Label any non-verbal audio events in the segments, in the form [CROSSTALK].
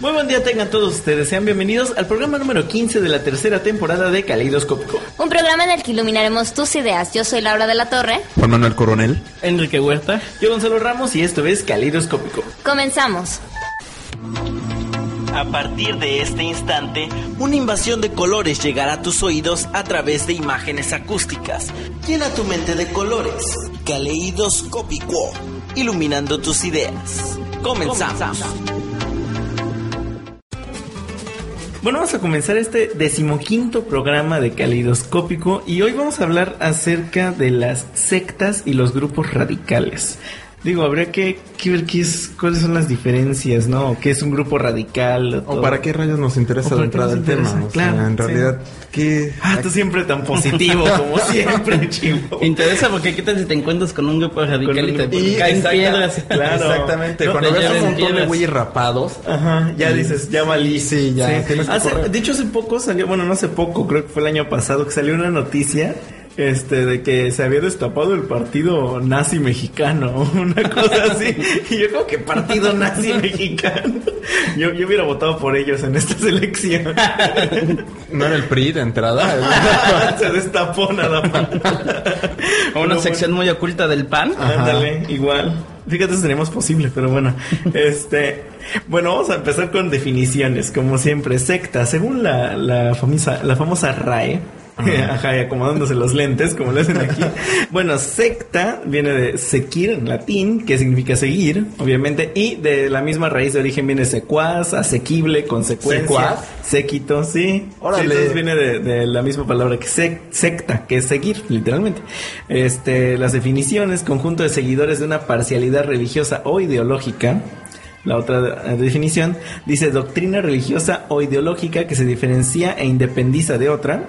Muy buen día tengan todos ustedes, sean bienvenidos al programa número 15 de la tercera temporada de Caleidoscópico. Un programa en el que iluminaremos tus ideas. Yo soy Laura de la Torre. Juan Manuel Coronel. Enrique Huerta, yo Gonzalo Ramos y esto es Caleidoscópico. Comenzamos. A partir de este instante, una invasión de colores llegará a tus oídos a través de imágenes acústicas. Llena tu mente de colores. Caleidoscópico. Iluminando tus ideas. Comenzamos. Bueno, vamos a comenzar este decimoquinto programa de Caleidoscópico y hoy vamos a hablar acerca de las sectas y los grupos radicales. Digo, habría que, que ver qué es, cuáles son las diferencias, ¿no? ¿Qué es un grupo radical? ¿O todo. para qué rayos nos interesa ¿O de para qué entrada nos el tema? sea, Claro, en sí. realidad, ¿qué? Ah, tú siempre tan positivo, como [LAUGHS] siempre, chivo. Interesa porque qué tal si te encuentras con un grupo radical Con y te Y caen exacta- piedras. Claro. Exactamente. No, Cuando ves un montón de güeyes rapados, Ajá, ya dices, ya valí. Sí, ya, que Hace- de hecho, hace poco salió, bueno, no hace poco, creo que fue el año pasado, que salió una noticia este de que se había destapado el partido nazi mexicano, [LAUGHS] una cosa así. Y yo como que partido nazi mexicano. Yo, yo hubiera votado por ellos en esta selección. no era el PRI de entrada. [LAUGHS] se destapó nada más. O una Pero sección muy oculta del pan. Ándale, igual. Fíjate si tenemos posible, pero bueno. Este, bueno, vamos a empezar con definiciones, como siempre. Secta, según la, la famosa, la famosa RAE. Ajá, y acomodándose los lentes, como lo hacen aquí. [LAUGHS] Bueno, secta viene de sequir en latín, que significa seguir, obviamente, y de la misma raíz de origen viene secuaz, asequible, consecuencia, ¿Secuaz? séquito, sí. Órale. Sí, entonces viene de, de la misma palabra que sec- secta, que es seguir, literalmente. Este, las definiciones, conjunto de seguidores de una parcialidad religiosa o ideológica. La otra definición dice doctrina religiosa o ideológica que se diferencia e independiza de otra.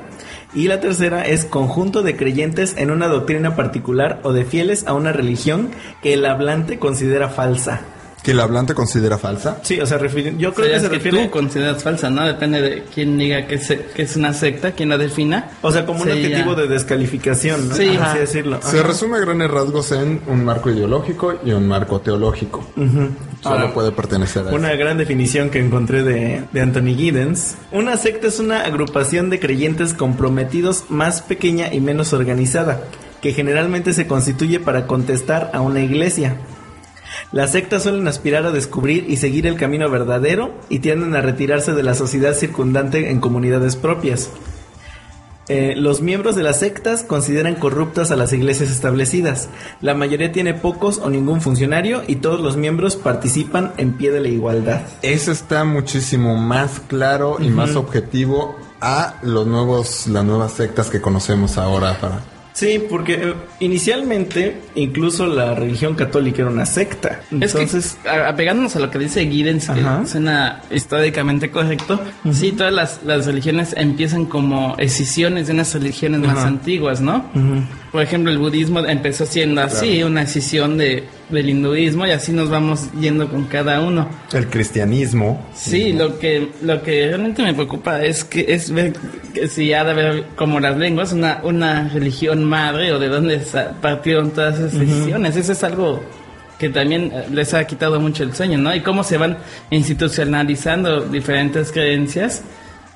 Y la tercera es conjunto de creyentes en una doctrina particular o de fieles a una religión que el hablante considera falsa. que el hablante considera falsa. Sí, o sea, yo creo Creo que se que refiere... tú consideras falsa, ¿no? Depende de quién diga que, se- que es una secta, quién la defina. O sea, como un objetivo ya. de descalificación, ¿no? Sí. Ajá. así decirlo. Se Ajá. resume a grandes rasgos en un marco ideológico y un marco teológico. Solo Ahora, puede pertenecer a Una eso. gran definición que encontré de, de Anthony Giddens. Una secta es una agrupación de creyentes comprometidos más pequeña y menos organizada, que generalmente se constituye para contestar a una iglesia. Las sectas suelen aspirar a descubrir y seguir el camino verdadero y tienden a retirarse de la sociedad circundante en comunidades propias. Eh, los miembros de las sectas consideran corruptas a las iglesias establecidas. La mayoría tiene pocos o ningún funcionario y todos los miembros participan en pie de la igualdad. Eso está muchísimo más claro y más objetivo a los nuevos, las nuevas sectas que conocemos ahora para. Sí, porque eh, inicialmente incluso la religión católica era una secta. Entonces, es que, a- apegándonos a lo que dice Giddens, que Ajá. suena históricamente correcto, sí, todas las, las religiones empiezan como escisiones de unas religiones más antiguas, ¿no? Por ejemplo, el budismo empezó siendo así, una escisión de, del hinduismo, y así nos vamos yendo con cada uno. El cristianismo. Sí, lo que lo que realmente me preocupa es que es ver que si ha de haber como las lenguas una una religión madre o de dónde partieron todas esas decisiones. Eso es algo que también eh, les ha quitado mucho el sueño, ¿no? Y cómo se van institucionalizando diferentes creencias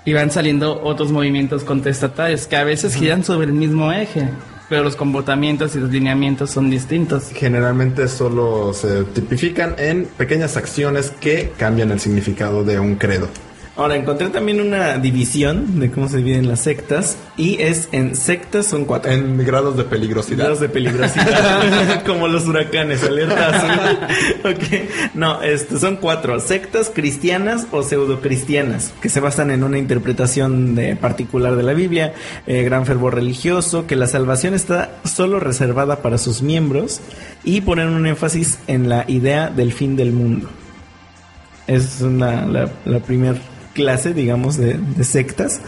y van saliendo otros movimientos contestatarios que a veces giran sobre el mismo eje, pero los comportamientos y los lineamientos son distintos. Generalmente solo se tipifican en pequeñas acciones que cambian el significado de un credo. Ahora, encontré también una división de cómo se dividen las sectas y es en sectas son cuatro. En grados de peligrosidad. Grados de peligrosidad, [LAUGHS] como los huracanes, alerta azul. [LAUGHS] ok, no, este, son cuatro, sectas cristianas o pseudocristianas, que se basan en una interpretación de particular de la Biblia, eh, gran fervor religioso, que la salvación está solo reservada para sus miembros y ponen un énfasis en la idea del fin del mundo. Es una, la, la primera clase, digamos, de, de sectas.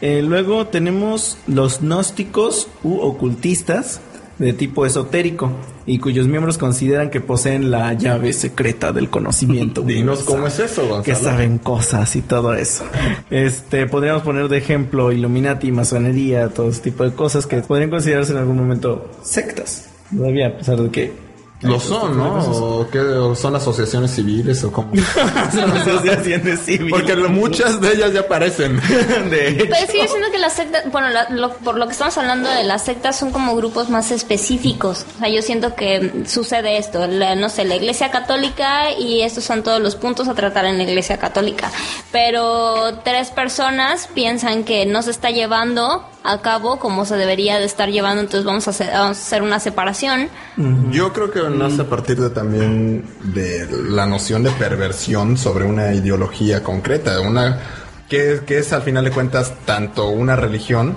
Eh, luego tenemos los gnósticos u ocultistas de tipo esotérico y cuyos miembros consideran que poseen la llave secreta del conocimiento. [LAUGHS] Dinos cómo es eso, Gonzalo. Que saben cosas y todo eso. Este, podríamos poner de ejemplo Illuminati, masonería, todo ese tipo de cosas que podrían considerarse en algún momento sectas. Todavía, a pesar de que Lo son, ¿no? ¿O qué? ¿O son asociaciones civiles o cómo? [LAUGHS] son asociaciones civiles. Porque lo- muchas de ellas ya aparecen. [LAUGHS] de hecho. Pero sigue siendo que las sectas, bueno, la- lo- por lo que estamos hablando de las sectas son como grupos más específicos. O sea, yo siento que sucede esto, la- no sé, la iglesia católica y estos son todos los puntos a tratar en la iglesia católica. Pero tres personas piensan que no se está llevando a cabo como se debería de estar llevando, entonces vamos a hacer, vamos a hacer una separación. Yo creo que nace a partir de también de la noción de perversión sobre una ideología concreta, una que, que es al final de cuentas tanto una religión,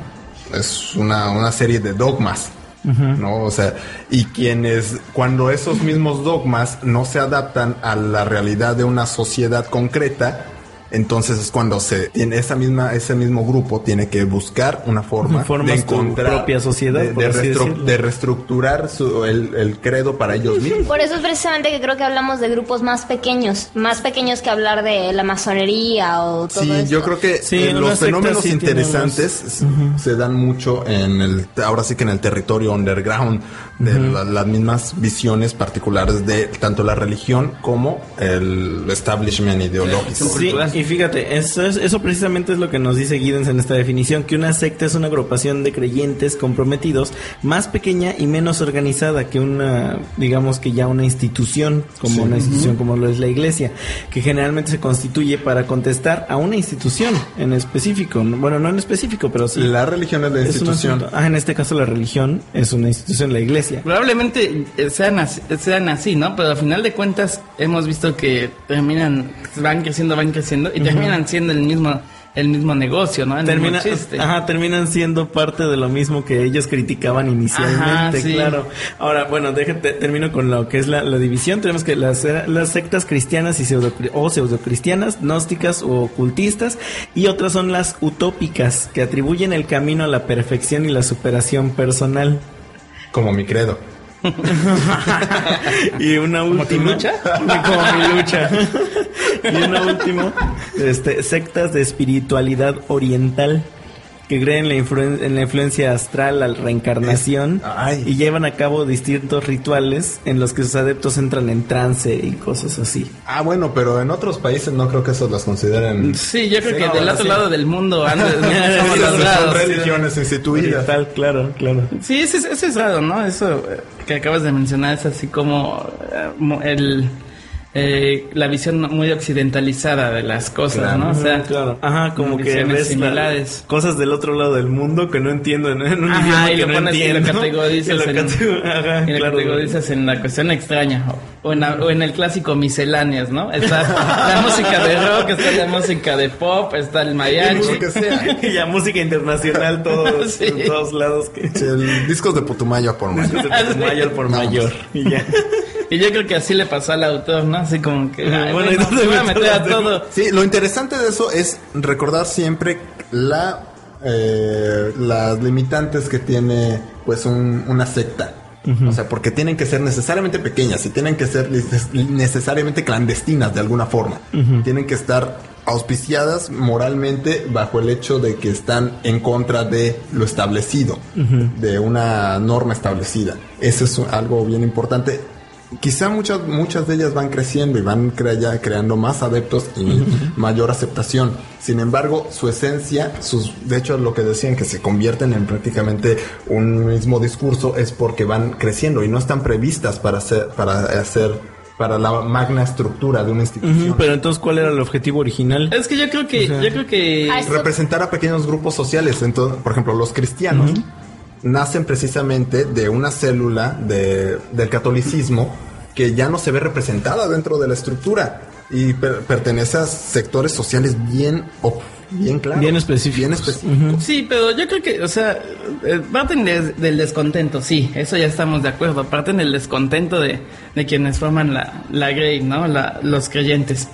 es una, una serie de dogmas. ¿No? O sea, y quienes, cuando esos mismos dogmas no se adaptan a la realidad de una sociedad concreta, entonces es cuando se tiene esa misma, ese mismo grupo tiene que buscar una forma Formas de tu encontrar propia sociedad, de, restru- reestructurar su- el, el credo para ellos mismos. Por eso es precisamente que creo que hablamos de grupos más pequeños, más pequeños que hablar de la masonería o todo Sí, esto. yo creo que Sí, eh, los fenómenos sí interesantes se dan mucho en el, ahora sí que en el territorio underground de la- las mismas visiones particulares de tanto la religión como el establishment ideológico. Sí, y fíjate, eso, es- eso precisamente es lo que nos dice Giddens en esta definición, que una secta es una agrupación de creyentes comprometidos más pequeña y menos organizada que una, digamos que ya una institución, como una institución como lo es la iglesia, que generalmente se constituye para contestar a una institución en específico. Bueno, no en específico, pero sí. La religión es la institución. ah, en este caso la religión es una institución, la iglesia. Probablemente eh, sean así, sean así, ¿no? Pero al final de cuentas hemos visto que terminan, van creciendo, van creciendo y terminan siendo el mismo, el mismo negocio, ¿no? El Termina, mismo chiste. ajá, terminan siendo parte de lo mismo que ellos criticaban inicialmente, Ajá, sí. claro. Ahora, bueno, déjate, termino con lo que es la, la división. Tenemos que las, las sectas cristianas y pseudo, o pseudocristianas, gnósticas o ocultistas, y otras son las utópicas, que atribuyen el camino a la perfección y la superación personal. Como mi credo. [LAUGHS] y una última. lucha? [LAUGHS] Como mi lucha. y una última, este, sectas de espiritualidad oriental que creen en la, influen- en la influencia astral, la reencarnación Es- y llevan a cabo distintos rituales en los que sus adeptos entran en trance y cosas así. Ah, bueno, pero en otros países no creo que esos las consideren. Sí, yo creo Sí, que no, del otro sí. lado del mundo [LAUGHS] antes, son religiones instituidas. Oriental, claro, claro. Sí, ese, es- ese es raro, ¿no? Eso eh, que acabas de mencionar es así como eh, el eh, la visión muy occidentalizada de las cosas, ¿no? O sea, claro. Ajá, como que ves la- similares. cosas del otro lado del mundo que no entiendo en, en un Ajá, idioma y que lo no pones y lo entiendo. categorizas [LAUGHS] Y lo en- ajá, [LAUGHS] y lo claro. categorizas en la cuestión extraña o en, la- o en el clásico misceláneas, ¿no? Está la música de rock, está la música de pop, está el mariachi. Sea. [LAUGHS] y ya música internacional todos Sí. en todos lados que Sí, el discos de Putumayo por mayo. mayor por mayor y ya Y yo creo que así le pasó al autor, ¿no? Así como que, ay, Bueno, ¿y bueno, dónde voy a meter a todo. Sí, lo interesante de eso es recordar siempre la eh, las limitantes que tiene pues un- una secta. O sea, porque tienen que ser necesariamente pequeñas y tienen que ser neces- necesariamente clandestinas de alguna forma. Tienen que estar auspiciadas moralmente bajo el hecho de que están en contra de lo establecido, de una norma establecida. Eso es algo bien importante. Quizá muchas, muchas de ellas van creciendo y van crea- ya creando más adeptos y mayor aceptación. Sin embargo, su esencia, sus, de hecho lo que decían que se convierten en prácticamente un mismo discurso es porque van creciendo y no están previstas para hacer, para hacer para la magna estructura de una institución. Pero entonces, ¿cuál era el objetivo original? Es que yo creo que, yo creo que representar a pequeños grupos sociales. Entonces, por ejemplo, los cristianos nacen precisamente de una célula de- del catolicismo que ya no se ve representada dentro de la estructura y per- pertenece a sectores sociales bien, o- bien claros. Bien específicos. Bien específicos. Sí, pero yo creo que, o sea, eh, parten de- del descontento, sí, eso ya estamos de acuerdo. Parten del descontento de, de quienes forman la, la Grey, ¿no? La- los creyentes.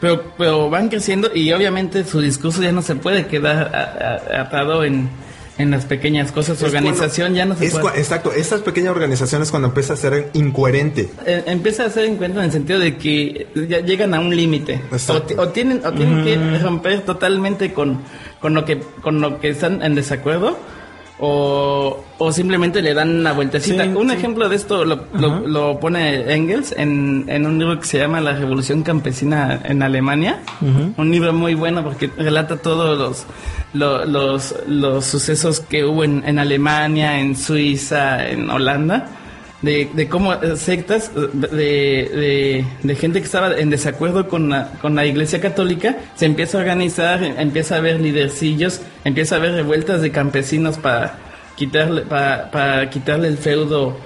pero, pero van creciendo y obviamente su discurso ya no se puede quedar a- a- atado en, en las pequeñas cosas. Su Es organización cuando- ya no se es puede. exacto, esas pequeñas organizaciones cuando empieza a ser incoherente. Eh, empieza a hacer encuentro en el sentido de que ya llegan a un límite o, tienen o tienen que romper totalmente con, con lo que con lo que están en desacuerdo o, o simplemente le dan una vueltecita. Sí, un sí. ejemplo de esto lo, lo- lo pone Engels en, en un libro que se llama La Revolución Campesina en Alemania. Un libro muy bueno porque relata todos los, lo- los, los sucesos que hubo en, en Alemania, en Suiza, en Holanda de, de cómo sectas de, de, gente que estaba en desacuerdo con la, con la iglesia católica se empieza a organizar, empieza a haber lidercillos, empieza a haber revueltas de campesinos para quitarle, para, para quitarle el feudo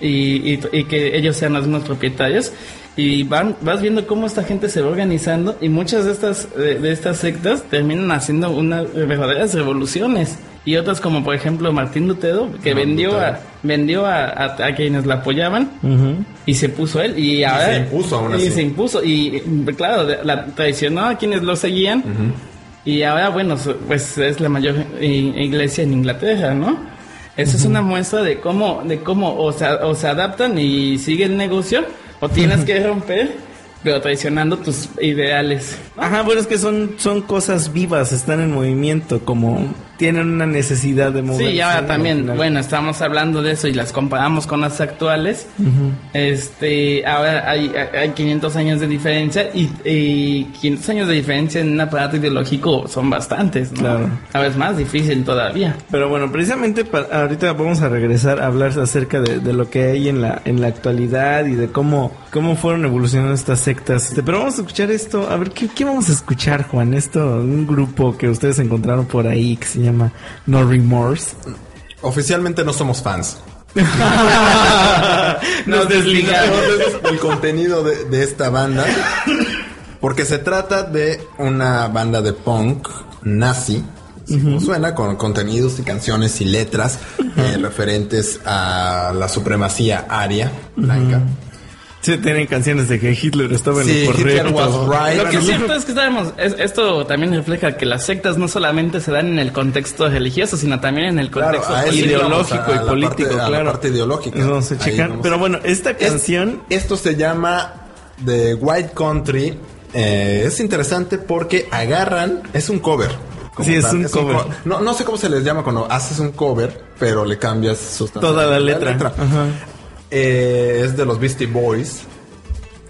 y, y- y que ellos sean los mismos propietarios. Y van, vas viendo cómo esta gente se va organizando y muchas de estas, de estas sectas terminan haciendo unas verdaderas revoluciones. Y otras como por ejemplo Martín Lutero, que vendió a, vendió a, a- a quienes la apoyaban y se puso él. Y ahora se impuso aún y así. se impuso. Y claro la traicionó a quienes lo seguían. Y ahora bueno pues es la mayor iglesia en Inglaterra no eso es una muestra de cómo de cómo o se, o se adaptan y sigue el negocio o tienes que romper pero traicionando tus ideales Ajá, bueno, es que son, son cosas vivas, están en movimiento, como tienen una necesidad de moverse. Sí, ahora también, bueno, estamos hablando de eso y las comparamos con las actuales. Este, ahora hay, hay 500 años de diferencia y, y 500 años de diferencia en un aparato ideológico son bastantes, ¿no? Claro. Ahora es más difícil todavía. Pero bueno, precisamente pa- ahorita vamos a regresar a hablar acerca de, de lo que hay en la, en la actualidad y de cómo, cómo fueron evolucionando estas sectas. Este, Pero vamos a escuchar esto, a ver, ¿qué, qué vamos a escuchar, Juan? Esto, un grupo que ustedes encontraron por ahí que se llama No Remorse. Oficialmente no somos fans. [LAUGHS] Nos desligamos. el contenido de, de esta banda. Porque se trata de una banda de punk nazi. suena, con contenidos y canciones y letras eh, referentes a la supremacía aria blanca. Sí, tienen canciones de que Hitler estaba en Sí, lo correcto. was right. Lo que es cierto es que sabemos, es- esto también refleja que las sectas no solamente se dan en el contexto religioso, sino también en el Claro, contexto ideológico a- a y la político, parte- a la claro. parte ideológica. Ahí checar. vamos. Pero bueno, esta Es- canción... esto se llama The White Country. Eh, es interesante porque agarran, es un cover. como Sí, es un cover. co- no, no sé cómo se les llama cuando haces un cover, pero le cambias sustancialmente Toda la letra. Ajá. Eh, es de los Beastie Boys,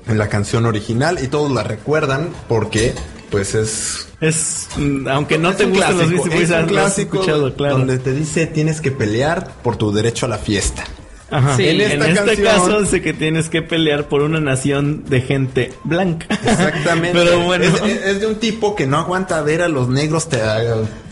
en la canción original, y todos la recuerdan porque, pues es Es, mm, aunque no es te gustan los clásico, Beastie Boys, es un clásico escuchado, claro. donde te dice tienes que pelear por tu derecho a la fiesta. Ajá. Sí, en en este canción- caso dice que tienes que pelear por una nación de gente blanca. Exactamente. [LAUGHS] Pero bueno, Es, de un tipo que no aguanta ver a los negros te- a-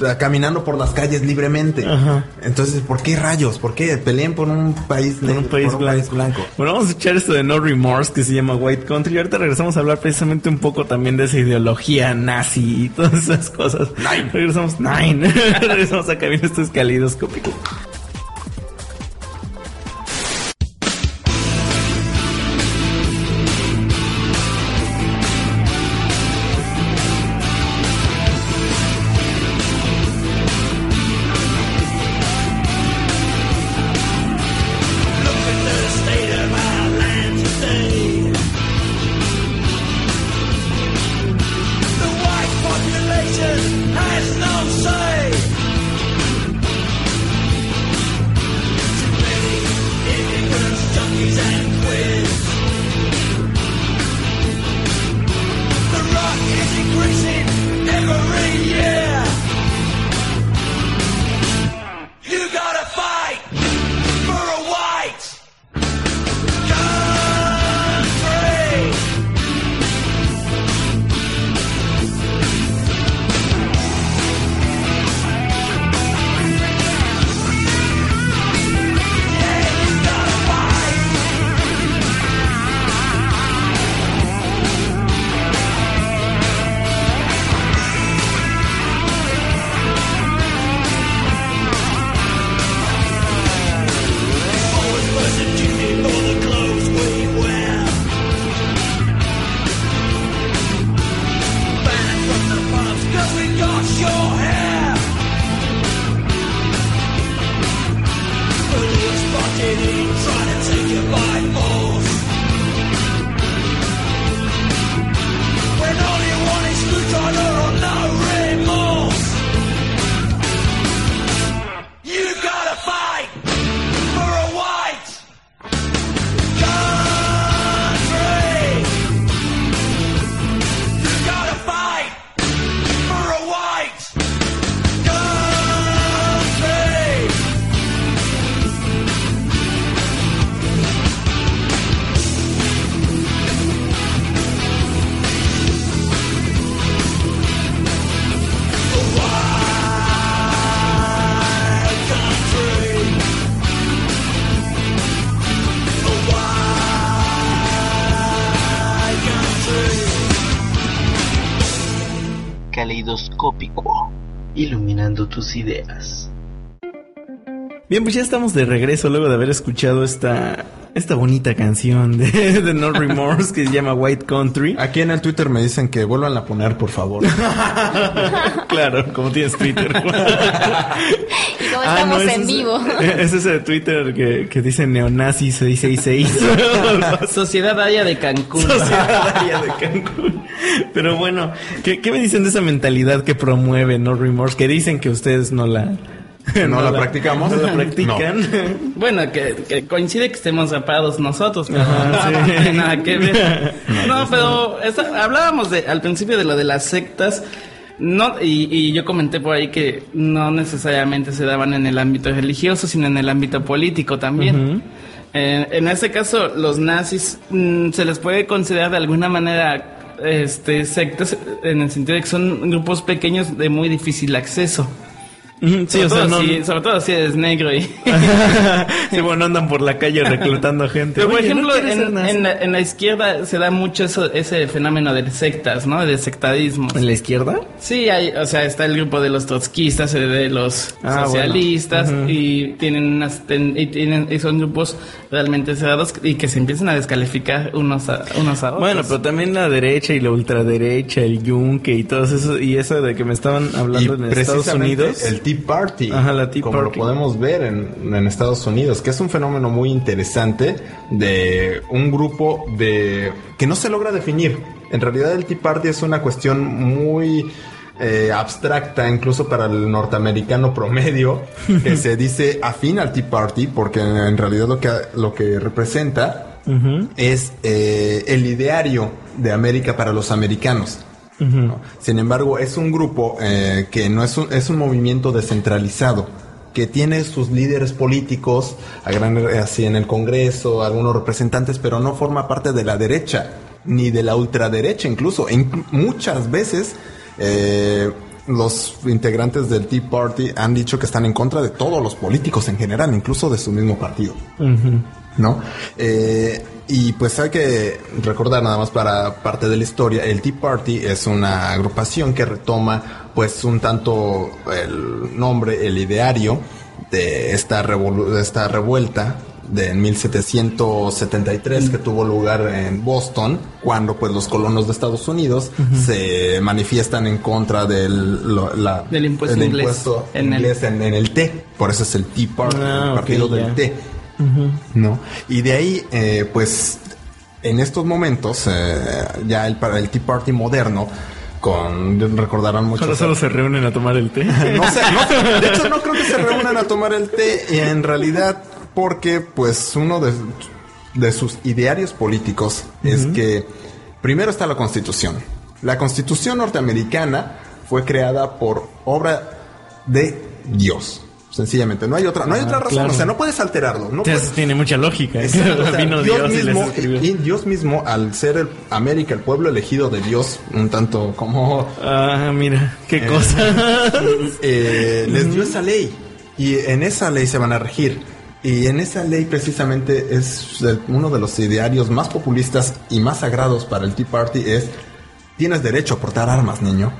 a- caminando por las calles libremente. Ajá. Entonces, ¿por qué rayos? ¿Por qué peleen por un país por negro? un país por blanco. blanco? Bueno, vamos a escuchar esto de No Remorse que se llama White Country. Y ahorita regresamos a hablar precisamente un poco también de esa ideología nazi y todas esas cosas. Regresamos. Nine. [LAUGHS] regresamos a Camino Esto es ideas. Bien, pues ya estamos de regreso luego de haber escuchado esta, esta bonita canción de, [LAUGHS] de No Remorse que se llama White Country. Aquí en el Twitter me dicen que vuelvan a poner, por favor. [LAUGHS] claro, como tienes Twitter. [LAUGHS] Ah, estamos no, ese en es- vivo. [LAUGHS] Es ese de Twitter que, que dice neonazi 666. [LAUGHS] Sociedad Haya de Cancún. Sociedad Aria de Cancún. Pero bueno, ¿qué, qué me dicen de esa mentalidad que promueve No Remorse? Que dicen que ustedes no la... ¿No la practicamos? No la practican. Bueno, que, que coincide que estemos rapados nosotros, pero Ajá, no sí. tiene nada que ver. [LAUGHS] No, pero esa- hablábamos de, al principio de lo de las sectas. No, y, y yo comenté por ahí que no necesariamente se daban en el ámbito religioso, sino en el ámbito político también. Eh, en este caso, los nazis mm, se les puede considerar de alguna manera este, sectas en el sentido de que son grupos pequeños de muy difícil acceso. Sí, sobre, o sea, todo no... si, sobre todo si eres negro y... [LAUGHS] sí, bueno, andan por la calle reclutando gente. Pero por Oye, ¿no ejemplo, ser en, en la, en la izquierda se da mucho eso, ese fenómeno de sectas, ¿no? De sectadismo. ¿En la izquierda? Sí, hay, o sea, está el grupo de los trotskistas, eh, de los Ah, socialistas, bueno. Ujú. y tienen unas ten- y tienen y son grupos realmente cerrados y que se empiezan a descalificar unos a, unos a otros. Bueno, pero también la derecha y la ultraderecha, el yunque y todo eso, y eso de que me estaban hablando en Estados Unidos. El Tea Party. Ajá, la Tea como Party. lo podemos ver en, en Estados Unidos, que es un fenómeno muy interesante de un grupo de que no se logra definir. En realidad el Tea Party es una cuestión muy eh, abstracta, incluso para el norteamericano promedio, [LAUGHS] que se dice afín al Tea Party, porque en realidad lo que, lo que representa es eh, el ideario de América para los americanos. ¿No? Sin embargo, es un grupo eh, que no es un, es un movimiento descentralizado que tiene sus líderes políticos a gran, así en el Congreso, algunos representantes, pero no forma parte de la derecha ni de la ultraderecha incluso. E inclu- muchas veces eh, los integrantes del Tea Party han dicho que están en contra de todos los políticos en general, incluso de su mismo partido. ¿No? Eh, y pues hay que recordar nada más para parte de la historia, el Tea Party es una agrupación que retoma pues un tanto el nombre, el ideario de esta, revolu- de esta revuelta de 1773 que tuvo lugar en Boston cuando pues los colonos de Estados Unidos se manifiestan en contra del, lo- la- Del impuesto del inglés impuesto en el- inglés en, en el té. Por eso es el Tea Party Ah, el partido del té ¿no? Y de ahí, eh, pues, en estos momentos, eh, ya el, para el Tea Party moderno, con, recordarán mucho. Solo, solo se reúnen a tomar el té. [LAUGHS] No sé, no- de hecho no creo que se reúnan a tomar el té, y en realidad, porque, pues, uno de, de sus idearios políticos es que, primero está la Constitución. La Constitución norteamericana fue creada por obra de Dios. Sencillamente, no hay otra, no hay Ah, otra razón, claro. o sea, no puedes alterarlo, no puedes, Entonces tiene mucha lógica. Exacto, o [LAUGHS] sea, Vino Dios, mismo, y Dios mismo, al ser el América, el pueblo elegido de Dios, un tanto como Ah, mira, qué Eh. cosa. [LAUGHS] eh, les dio esa ley y en esa ley se van a regir. Y en esa ley precisamente es uno de los idearios más populistas y más sagrados para el Tea Party es tienes derecho a portar armas, niño.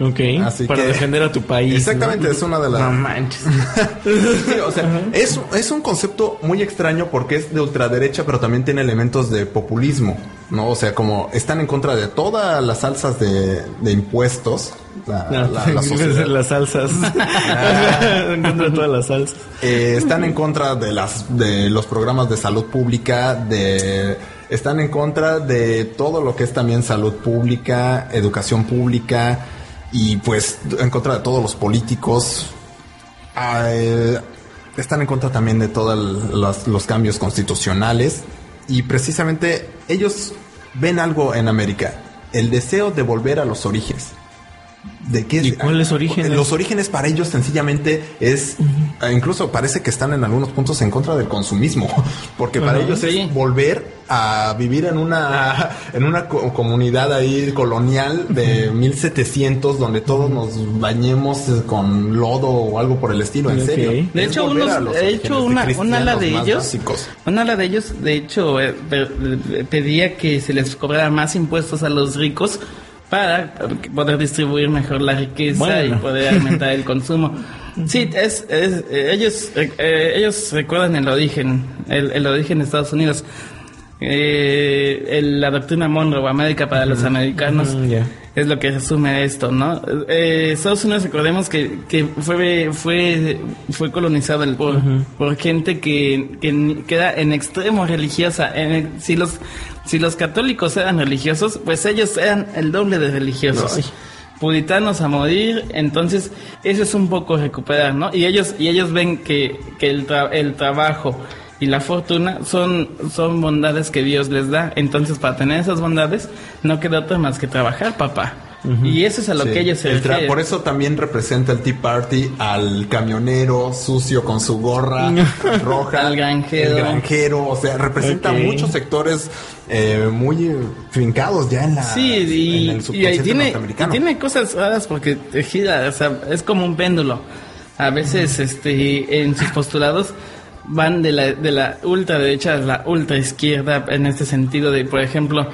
Ok, Así para que- defender a tu país. Exactamente, ¿no? es una de las... No manches. [LAUGHS] Sí, o sea, es, es un concepto muy extraño porque es de ultraderecha, pero también tiene elementos de populismo, ¿no? O sea, como están en contra de todas las salsas de, de impuestos. La, No, la- [LAUGHS] la sociedad. las salsas. [LAUGHS] en contra de todas las salsas. Eh, están en contra de las de los programas de salud pública, de están en contra de todo lo que es también salud pública, educación pública y pues en contra de todos los políticos. Eh, están en contra también de todos los cambios constitucionales y precisamente ellos ven algo en América, el deseo de volver a los orígenes. ¿De qué? ¿Y cuáles orígenes? Los orígenes para ellos sencillamente es, eh, incluso parece que están en algunos puntos en contra del consumismo, [LAUGHS] porque para ellos sí. es volver a vivir en una [LAUGHS] en una co- comunidad ahí colonial de 1700 donde todos nos bañemos eh, con lodo o algo por el estilo, en serio. De hecho, unos- de hecho una, una ala de ellos, básicos. una ala de ellos, de hecho, eh, pe- pe- pedía que se les cobrara más impuestos a los ricos para poder distribuir mejor la riqueza Bueno. y poder aumentar el consumo. [LAUGHS] Sí, es, es- eh, ellos eh, eh, ellos recuerdan el origen, el, el origen de Estados Unidos. Eh, el- la doctrina Monroe, América para los americanos, es lo que resume esto, ¿no? Eh, Estados Unidos, recordemos que, que fue, fue, fue colonizado el- por, por gente que, que ni- queda en extremo religiosa. En si, los, si los católicos eran religiosos, pues ellos eran el doble de religiosos. Puritanos a morir, entonces eso es un poco recuperar, ¿no? Y ellos, y ellos ven que, que el, tra- el trabajo y la fortuna son, son bondades que Dios les da. Entonces, para tener esas bondades, no queda otra más que trabajar, papá. Y eso es a lo Sí. que ellos se El refieren. Por eso también representa el Tea Party al camionero sucio con su gorra [LAUGHS] roja. Al granjero. El granjero. O sea, representa muchos sectores eh, muy fincados ya en la. Sí, y, en el y ahí subconsciente tiene, y norteamericano. tiene cosas raras porque te gira, o sea, es como un péndulo. A veces, este, en sus postulados van de la, de la ultraderecha a la ultra izquierda en este sentido de, por ejemplo,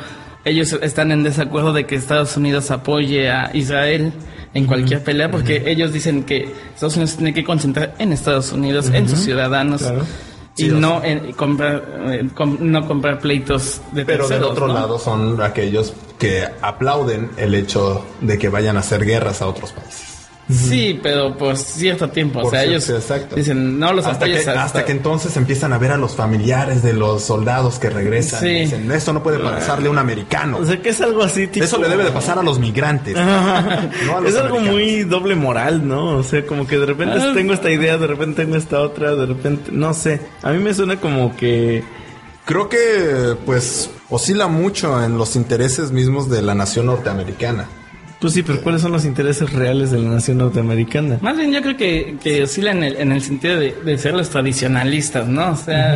ellos están en desacuerdo de que Estados Unidos apoye a Israel en cualquier pelea porque ellos dicen que Estados Unidos tiene que concentrar en Estados Unidos, en sus ciudadanos. Claro. Y Sí, no en comprar eh, com- no comprar pleitos de Pero del otro ¿no? lado son aquellos que aplauden el hecho de que vayan a hacer guerras a otros países. Sí, pero por cierto tiempo. o Por sea, cierto, ellos exacto. dicen, no los hasta que, hasta, hasta que entonces empiezan a ver a los familiares de los soldados que regresan. Sí. y Dicen, esto no puede pasarle a un americano. O sea, que es algo así, tipo... Eso le debe de pasar a los migrantes. no a los [LAUGHS] es algo muy doble moral, ¿no? O sea, como que de repente Ah. tengo esta idea, de repente tengo esta otra, de repente, no sé. A mí me suena como que Creo que, pues, oscila mucho en los intereses mismos de la nación norteamericana. Pues sí, pero ¿cuáles son los intereses reales de la nación norteamericana? Más bien yo creo que, que oscila en el, en el sentido de, de ser los tradicionalistas, ¿no? O sea,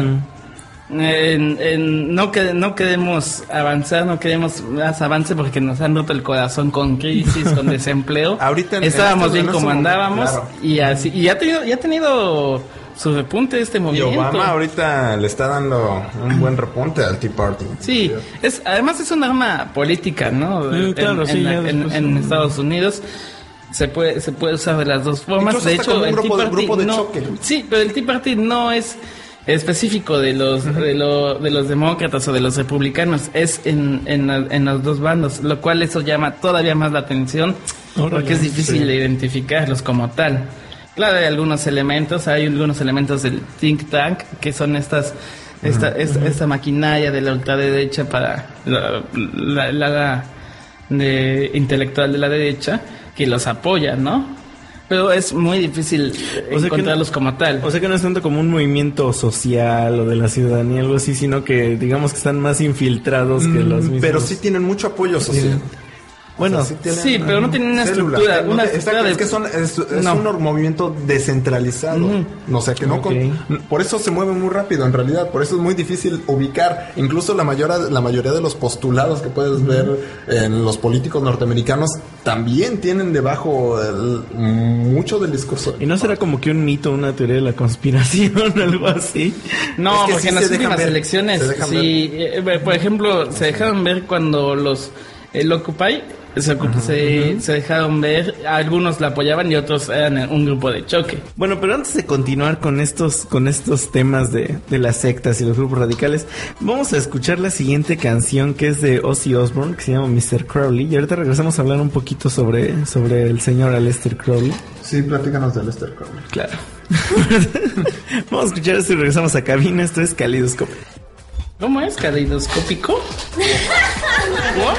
en- en- no, que, no queremos avanzar, no queremos más avance porque nos han roto el corazón con crisis, con [LAUGHS] desempleo. Ahorita en- Estábamos en este- bien en como andábamos claro. y así y ha tenido, y ha tenido su repunte este Y movimiento. Obama ahorita le está dando un buen repunte al Tea Party. Sí, es, además es un arma política, ¿no? Mm, claro, en, sí, en la- ya en- después, en. Estados Unidos se puede se puede usar de las dos formas. Incluso de hecho, como un el grupo Tea de- Party grupo de no, choque. sí, pero el Tea Party no es específico de los de, lo- de los demócratas o de los republicanos, es en, en, en los dos bandos, lo cual eso llama todavía más la atención Órale, porque es difícil sí. de identificarlos como tal. Claro, hay algunos elementos, hay algunos elementos del think tank que son estas esta, esta, esta maquinaria de la ultraderecha para la, la, la- la de intelectual de la derecha que los apoya, ¿no? Pero es muy difícil O sea que encontrarlos no- como tal. O sea que no es tanto como un movimiento social o de la ciudadanía, algo así, sino que digamos que están más infiltrados que los mismos. Mm, Pero sí tienen mucho apoyo social. Bueno, O sea, tienen sí, pero no tienen una células. estructura, No, una exacto, estructura es de- que son, es, es No. un movimiento descentralizado. O sea, que no con- Ok. por eso se mueve muy rápido en realidad, por eso es muy difícil ubicar. Incluso la mayoría, la mayoría de los postulados que puedes ver en los políticos norteamericanos también tienen debajo el- mucho del discurso. ¿Y no será como que un mito, una teoría de la conspiración, [LAUGHS] algo así? No, Es que porque sí en las últimas ver, elecciones, sí, eh, por ejemplo, se dejaron ver cuando los el Occupy se, ocup- se, se dejaron ver, algunos la apoyaban y otros eran un grupo de choque. Bueno, pero antes de continuar con estos, con estos temas de, de las sectas y los grupos radicales, vamos a escuchar la siguiente canción que es de Ozzy Osbourne, que se llama Mr. Crowley. Y ahorita regresamos a hablar un poquito sobre, sobre el señor Aleister Crowley. Sí, platícanos de Lester Crowley. Claro. [LAUGHS] vamos a escuchar esto y regresamos a cabina. Esto es Calidoscopio. ¿Cómo es? ¿Caleidoscópico? [LAUGHS] ¿What?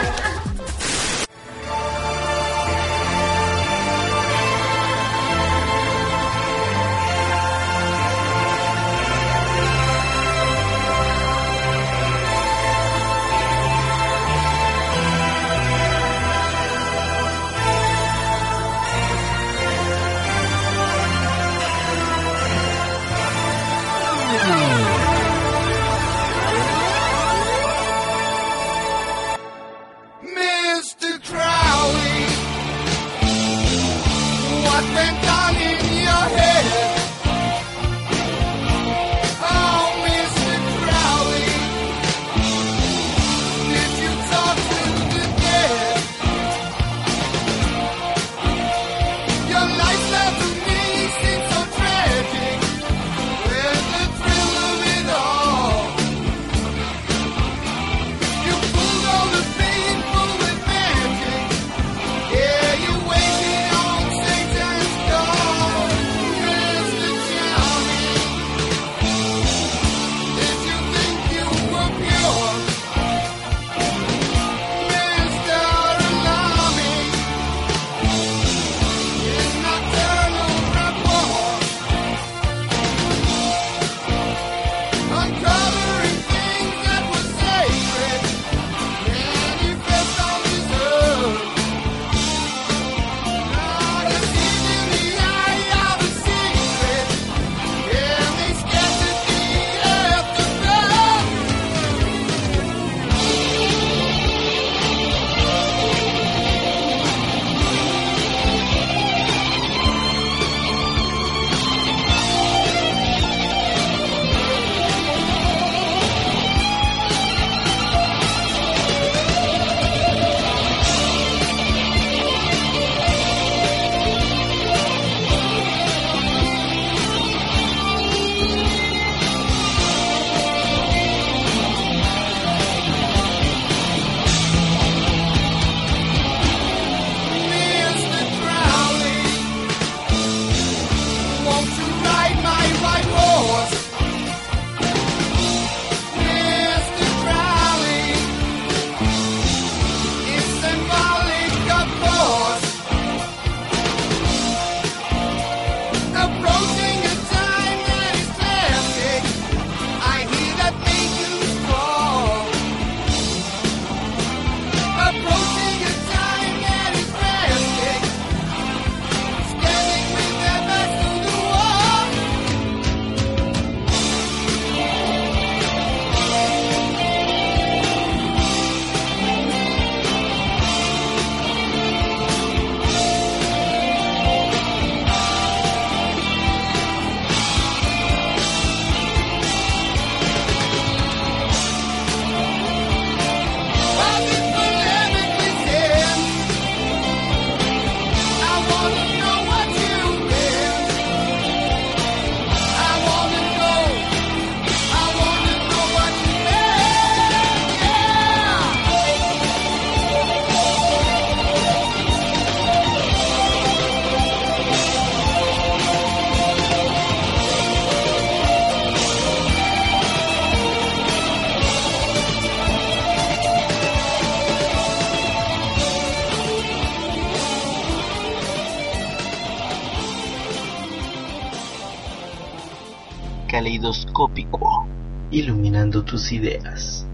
Tus ideas.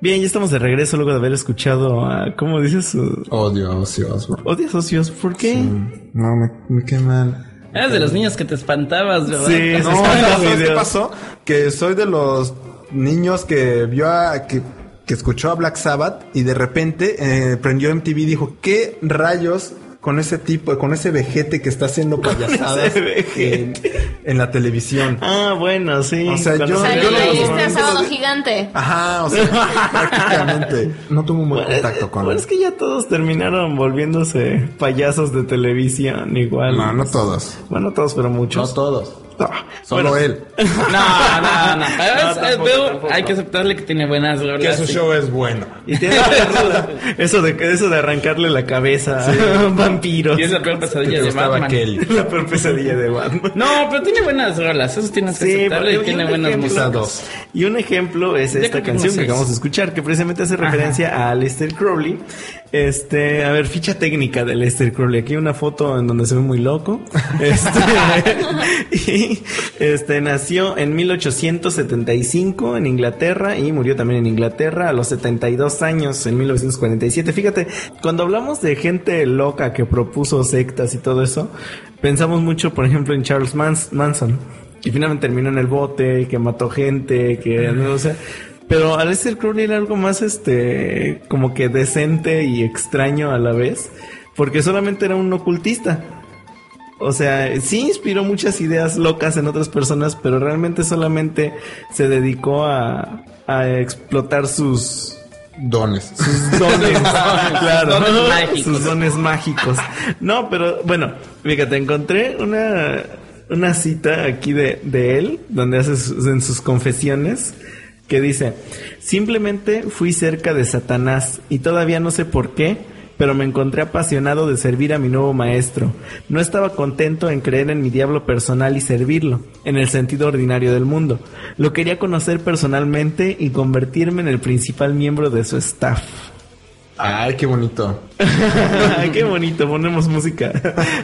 Bien, ya estamos de regreso luego de haber escuchado a, ¿cómo dices? Odio a Ozzy Osbourne. Odias socios, ¿por qué? No, me, me queda mal. Eras de los niños que te espantabas, ¿verdad? Sí, No, sí, ¿sabes qué pasó? Que soy de los niños que vio a... Que, que escuchó a Black Sabbath y de repente eh, prendió MTV y dijo, ¿qué rayos con ese tipo, con ese vejete que está haciendo payasadas ese vejete. en, en la televisión? Ah, bueno, sí. O sea, yo- O sea, se- yo lo- normalmente sábado gigante. Ajá, o sea, prácticamente. No tuvo un buen contacto con Bueno, él. es que ya todos terminaron volviéndose payasos de televisión igual. No, no todos. Bueno, todos, pero No muchos. todos. Solo bueno. él. [LAUGHS] No, no, no. Tampoco, tampoco. hay que aceptarle que tiene buenas rolas. Que su sí. show es bueno. Y tiene [LAUGHS] eso de eso de arrancarle la cabeza a [LAUGHS] vampiros. Y es la peor pesadilla de Batman. Kelly. la peor pesadilla de Batman. No, pero tiene buenas rolas. Eso tienes que Sí, aceptarle y tiene un buenas músicas. Y un ejemplo es esta canción que acabamos de escuchar, que precisamente hace referencia a Aleister Crowley. Este, a ver, ficha técnica de Aleister Crowley. Aquí una foto en donde se ve muy loco. [LAUGHS] Este, [LAUGHS] y este nació en 1875 en Inglaterra y murió también en Inglaterra a los 72 años en 1947. Fíjate, cuando hablamos de gente loca que propuso sectas y todo eso, pensamos mucho, por ejemplo, en Charles Mans- Manson. Y finalmente terminó en el bote, que mató gente, que no o sea, pero Aleister Crowley era algo más este como que decente y extraño a la vez, porque solamente era un ocultista. O sea, sí inspiró muchas ideas locas en otras personas, pero realmente solamente se dedicó a, a explotar sus Dones. sus [LAUGHS] dones, claro, dones mágicos. sus dones mágicos. No, pero bueno, fíjate, encontré una una cita aquí de, de él, donde hace sus- en sus confesiones, que dice, simplemente fui cerca de Satanás y todavía no sé por qué, pero me encontré apasionado de servir a mi nuevo maestro. No estaba contento en creer en mi diablo personal y servirlo, en el sentido ordinario del mundo. Lo quería conocer personalmente y convertirme en el principal miembro de su staff. Ay, qué bonito. Ay, [LAUGHS] qué bonito, ponemos música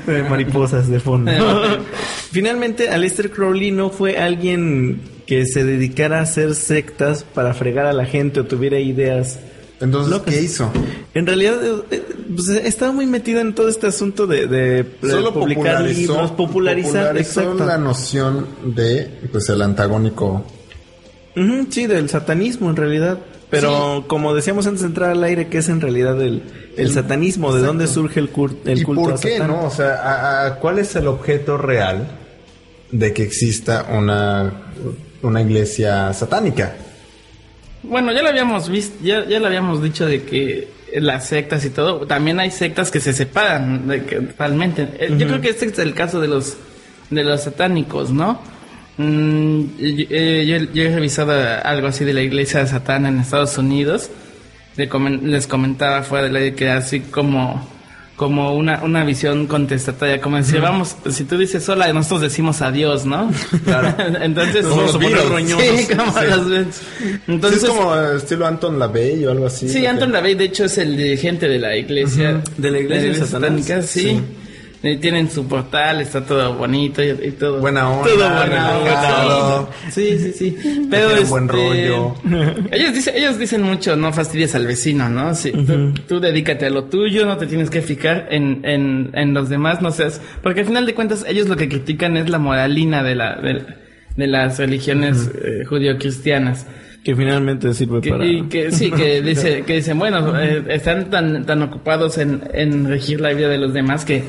de mariposas de fondo. [LAUGHS] Finalmente, Aleister Crowley no fue alguien que se dedicara a hacer sectas para fregar a la gente o tuviera ideas. Entonces, locas. ¿qué hizo? En realidad, eh, eh, pues, estaba muy metido en todo este asunto de, de, Solo publicar popularizó, libros, popularizar, popularizó exacto. la noción de pues el antagónico. Sí, del satanismo en realidad. Pero como decíamos antes de entrar al aire, ¿qué es en realidad el, el satanismo? ¿De dónde surge el, el ¿Y culto por a qué, Satán? no? O sea, a- a- ¿cuál es el objeto real de que exista una, una iglesia satánica? Bueno, ya lo habíamos visto, ya, ya lo habíamos dicho de que las sectas y todo, también hay sectas que se separan de que, totalmente. Eh, Yo creo que este es el caso de los de los satánicos, ¿no? Mm, eh, yo, yo he revisado algo así de la iglesia de Satán en Estados Unidos. Les comentaba fuera de la que así como como una, una visión contestataria, como decir, vamos, si tú dices hola, nosotros decimos adiós, ¿no? Claro. [LAUGHS] Entonces, Nos vamos a poner Sí, [LAUGHS] como Sí. las. Entonces, es como estilo Anton LaVey o algo así. Sí, ¿o Anton? LaVey, de hecho, es el dirigente de la iglesia. De la iglesia satanás. satánica, sí. Tienen su portal, está todo bonito y, y todo. Buena onda, Todo buena onda. Sí, sí, sí. Pero este, buen rollo. Ellos dicen, ellos dicen mucho, no fastidies al vecino, ¿no? Sí, tú, tú dedícate a lo tuyo, no te tienes que fijar en, en, en los demás, no seas, porque al final de cuentas ellos lo que critican es la moralina de la, de, de las religiones eh, judío-cristianas. Que finalmente sirve Que- para... Y que sí, que, dice, que dicen, bueno, eh, están tan, tan ocupados en, en regir la vida de los demás que,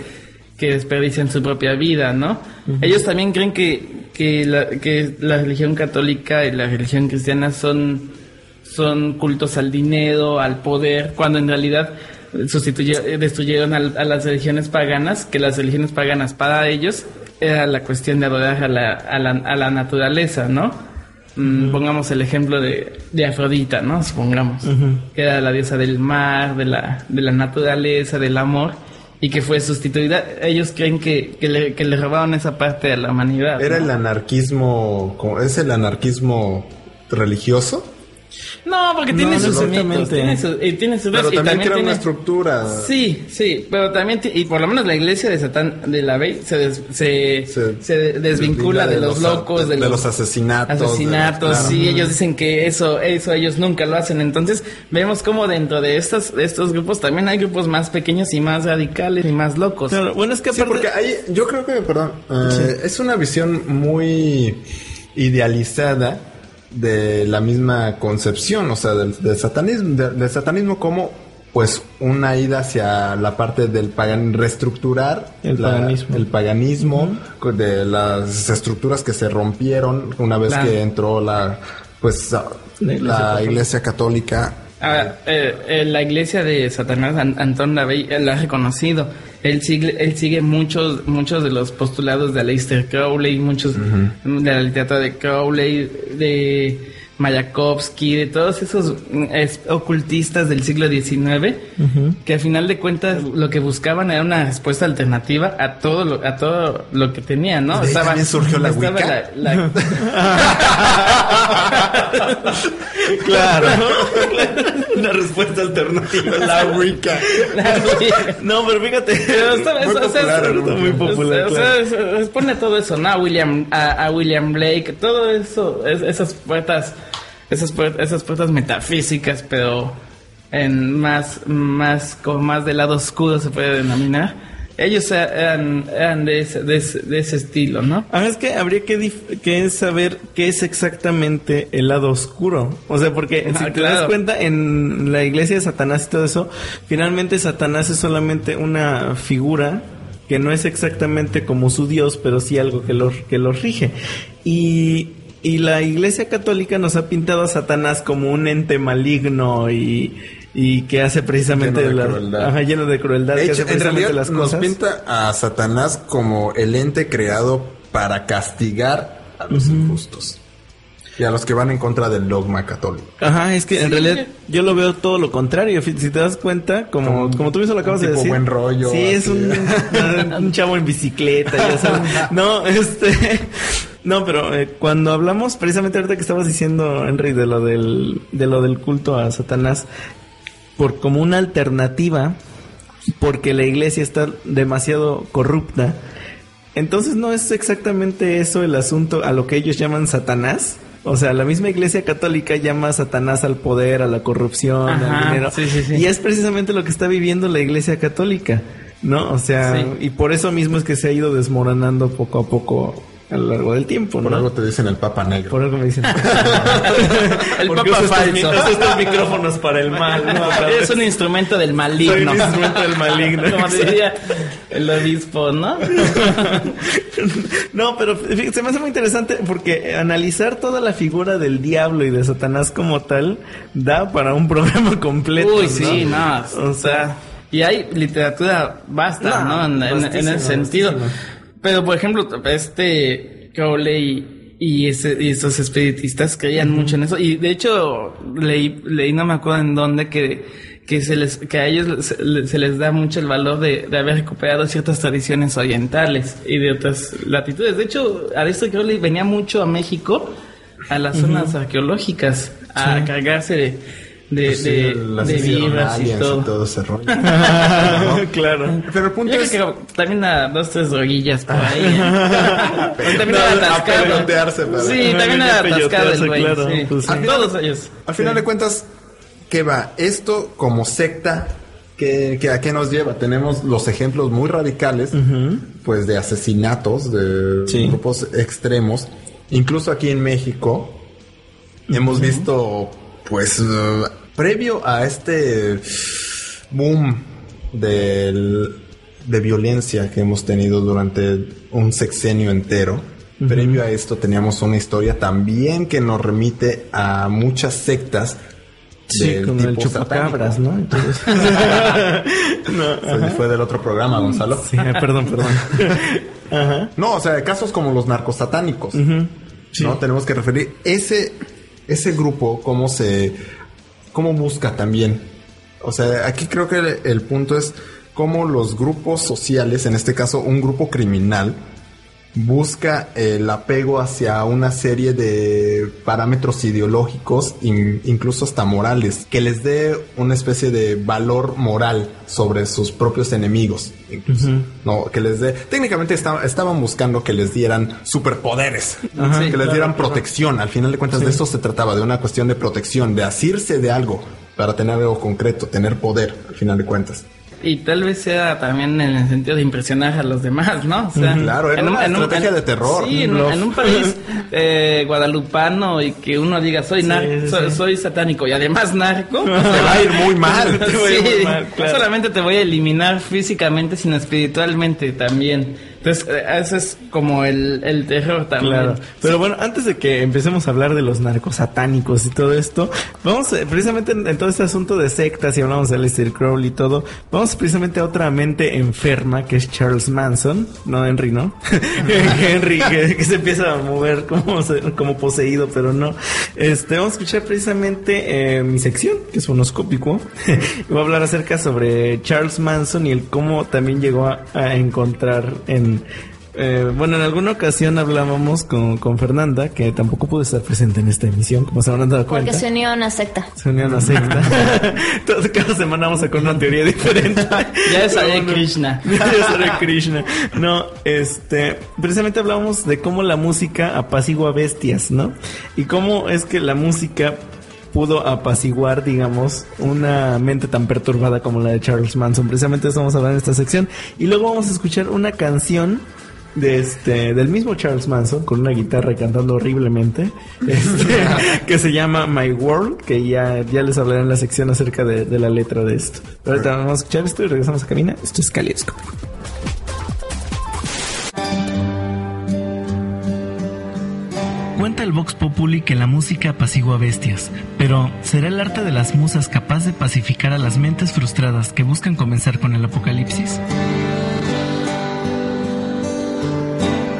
que desperdician su propia vida, ¿no? Ellos también creen que, que, la, que la religión católica y la religión cristiana son, son cultos al dinero, al poder, cuando en realidad eh, destruyeron al- a, las religiones paganas, que las religiones paganas para ellos era la cuestión de adorar a la, a la, a la naturaleza, ¿no? Mm, Pongamos el ejemplo de, de Afrodita, ¿no? Supongamos. Que era la diosa del mar, de la, de la naturaleza, del amor. Y que fue sustituida. Ellos creen que, que, le, que le robaron esa parte a la humanidad. Era ¿no? el anarquismo, ¿es el anarquismo religioso? No, porque tiene no sus exactamente. mitos, tiene sus, y tiene sus Pero y también crea tiene- una estructura. Sí, sí, pero también, y por lo menos la iglesia de Satán, de la Bey, se, des- se, Se- se desvincula de, los locos, de, de los, los asesinatos. de los- asesinatos, claro. sí, ellos dicen que eso, eso ellos nunca lo hacen. Entonces, vemos como dentro de estos, de estos grupos también hay grupos más pequeños y más radicales y más locos. Claro, bueno, es que Sí, porque hay, yo creo que, perdón, eh, es una visión muy idealizada de la misma concepción, o sea, del, del satanismo, de- del satanismo como pues una ida hacia la parte del pagan reestructurar El la- paganismo. el paganismo de las estructuras que se rompieron una vez Claro. que entró la pues La Iglesia la Católica. iglesia católica Ahora, eh, eh, la iglesia de Satanás, An- Antón Lavey, él lo ha reconocido. Él sigue, él sigue muchos, muchos de los postulados de Aleister Crowley, muchos de la literatura de Crowley, de Mayakovsky, de todos esos mm, ocultistas del siglo XIX, que al final de cuentas lo que buscaban era una respuesta alternativa a todo lo, a todo lo que tenían, ¿no? ¿De surgió la estaba Wicca? la- la- [LAUGHS] [LAUGHS] Claro. [LAUGHS] Una respuesta alternativa. La Wicca. No, pero fíjate. Muy popular, pone todo eso, ¿no? A William, a, a William Blake, todo eso, es- esas puertas, esas puertas, esas puertas metafísicas, pero en más, más, como más del lado oscuro se puede denominar. Ellos eran, eran de, ese, de, ese, de ese estilo, ¿no? Ah, es que habría que, que saber qué es exactamente el lado oscuro. O sea, porque Ah, si te das cuenta en la iglesia de Satanás y todo eso, finalmente Satanás es solamente una figura que no es exactamente como su Dios, pero sí algo que lo, que lo rige. Y, y la iglesia católica nos ha pintado a Satanás como un ente maligno y, y que hace precisamente Lleno de la- crueldad. ajá, lleno de crueldad, De que hecho, hace en precisamente realidad las nos cosas. pinta a Satanás como el ente creado para castigar a los injustos y a los que van en contra del dogma católico. Ajá, es que en Sí. realidad yo lo veo todo lo contrario. Si te das cuenta, como, Como como tú mismo lo acabas un de tipo decir. buen rollo, Sí, es así. un, [LAUGHS] un chavo en bicicleta, ya sabes. [LAUGHS] No, este. No, pero eh, cuando hablamos precisamente ahorita que estabas diciendo, Henry, de lo del, de lo del culto a Satanás, por como una alternativa, porque la iglesia está demasiado corrupta. Entonces no es exactamente eso el asunto a lo que ellos llaman Satanás. O sea, la misma iglesia católica llama a Satanás al poder, a la corrupción, Ajá, al dinero. sí, sí, sí. Y es precisamente lo que está viviendo la iglesia católica, ¿no? O sea, y por eso mismo es que se ha ido desmoronando poco a poco a lo largo del tiempo, Por ¿no? algo te dicen el Papa Negro. Por algo me dicen. El [LAUGHS] Porque Papa falso. mi- usa estos micrófonos para el mal, ¿no? [LAUGHS] Es un instrumento del maligno. Soy un instrumento del maligno. [LAUGHS] Como diría el obispo, ¿no? No, pero fíjate, se me hace muy interesante porque analizar toda la figura del diablo y de Satanás como tal da para un programa completo. Uy, ¿no? sí, no. O sea, Y hay literatura basta, No, ¿no? En, en- ese sentido. Pero, por ejemplo, este Crowley y, ese, y esos espiritistas creían mucho en eso. Y de hecho, leí, leí no me acuerdo en dónde, que, que, se les, que a ellos se, se les da mucho el valor de, de haber recuperado ciertas tradiciones orientales y de otras latitudes. De hecho, Aleister Crowley venía mucho a México, a las zonas arqueológicas, a cargarse de, de, Pues sí, de, las de hicieron vibras y todo. ese rollo. [LAUGHS] claro. Pero el punto Yo es... creo que también a dos, tres droguillas por ahí. ¿eh? [LAUGHS] Pero también No, a para- Sí, también era atascado Peyotearse, el güey. claro, sí. pues sí. A todos ellos. Al final de cuentas, ¿qué va? Esto como secta, ¿qué, qué- a qué nos lleva? Tenemos los ejemplos muy radicales, pues de asesinatos, de Sí. grupos extremos. Incluso aquí en México hemos visto, pues, previo a este boom del, de violencia que hemos tenido durante un sexenio entero. Previo a esto teníamos una historia también que nos remite a muchas sectas Sí, con el chupacabras, satánico. ¿no? Entonces- [LAUGHS] no, Fue- Fue del otro programa, Gonzalo. sí, perdón, perdón. [LAUGHS] Ajá. No, o sea, casos como los narcosatánicos. ¿No? Tenemos que referir ese, ese grupo, cómo se, cómo busca también. O sea, aquí creo que el, el punto es cómo los grupos sociales, en este caso un grupo criminal, busca el apego hacia una serie de parámetros ideológicos, in- incluso hasta morales, que les dé una especie de valor moral sobre sus propios enemigos. incluso, No, que les dé. Técnicamente esta- estaban buscando que les dieran superpoderes, Ajá, que les claro, dieran claro. protección. Al final de cuentas, de eso se trataba, de una cuestión de protección, de asirse de algo para tener algo concreto, tener poder, al final de cuentas. Y tal vez sea también en el sentido de impresionar a los demás, ¿no? O sea, Ujú. Claro, era una estrategia de terror, Sí, en, un en país [LAUGHS] eh, guadalupano y que uno diga soy nar- sí, soy, sí. soy satánico y además narco, [LAUGHS] pues, Te va a ir muy mal. [LAUGHS] Te va a ir muy mal, no solamente te voy a eliminar físicamente, sino espiritualmente también. Entonces, ese es como el, el terror también. Claro. Pero bueno, antes de que empecemos a hablar de los narcos satánicos y todo esto, vamos eh, precisamente en, todo este asunto de sectas y hablamos de Aleister Crowley y todo, vamos precisamente a otra mente enferma que es Charles Manson, no Henry, ¿no? [LAUGHS] Henry que, se empieza a mover como, como poseído, pero no. Este, vamos a escuchar precisamente eh, mi sección, que es fonoscópico. [LAUGHS] y voy a hablar acerca sobre Charles Manson y el cómo también llegó a encontrar en eh, bueno, en alguna ocasión hablábamos con, con Fernanda, que tampoco pudo estar presente en esta emisión, como se habrán dado Porque cuenta. se unió a una secta. Se unió a una secta. [LAUGHS] [LAUGHS] Entonces, cada semana vamos a con una teoría diferente. Ya es Hare Pero bueno, Krishna. [LAUGHS] Ya es Hare Krishna. No, este, precisamente hablábamos de cómo la música apacigua bestias, ¿no? Y cómo es que la música pudo apaciguar, digamos, una mente tan perturbada como la de Charles Manson. Precisamente eso vamos a hablar en esta sección. Y luego vamos a escuchar una canción de este del mismo Charles Manson con una guitarra cantando horriblemente [LAUGHS] este, [LAUGHS] que se llama My World que ya, ya les hablaré en la sección acerca de, de la letra de esto pero ahorita vamos a escuchar esto y regresamos a cabina esto es Kaleidoscope el Vox Populi que la música apacigua bestias, pero ¿será el arte de las musas capaz de pacificar a las mentes frustradas que buscan comenzar con el apocalipsis?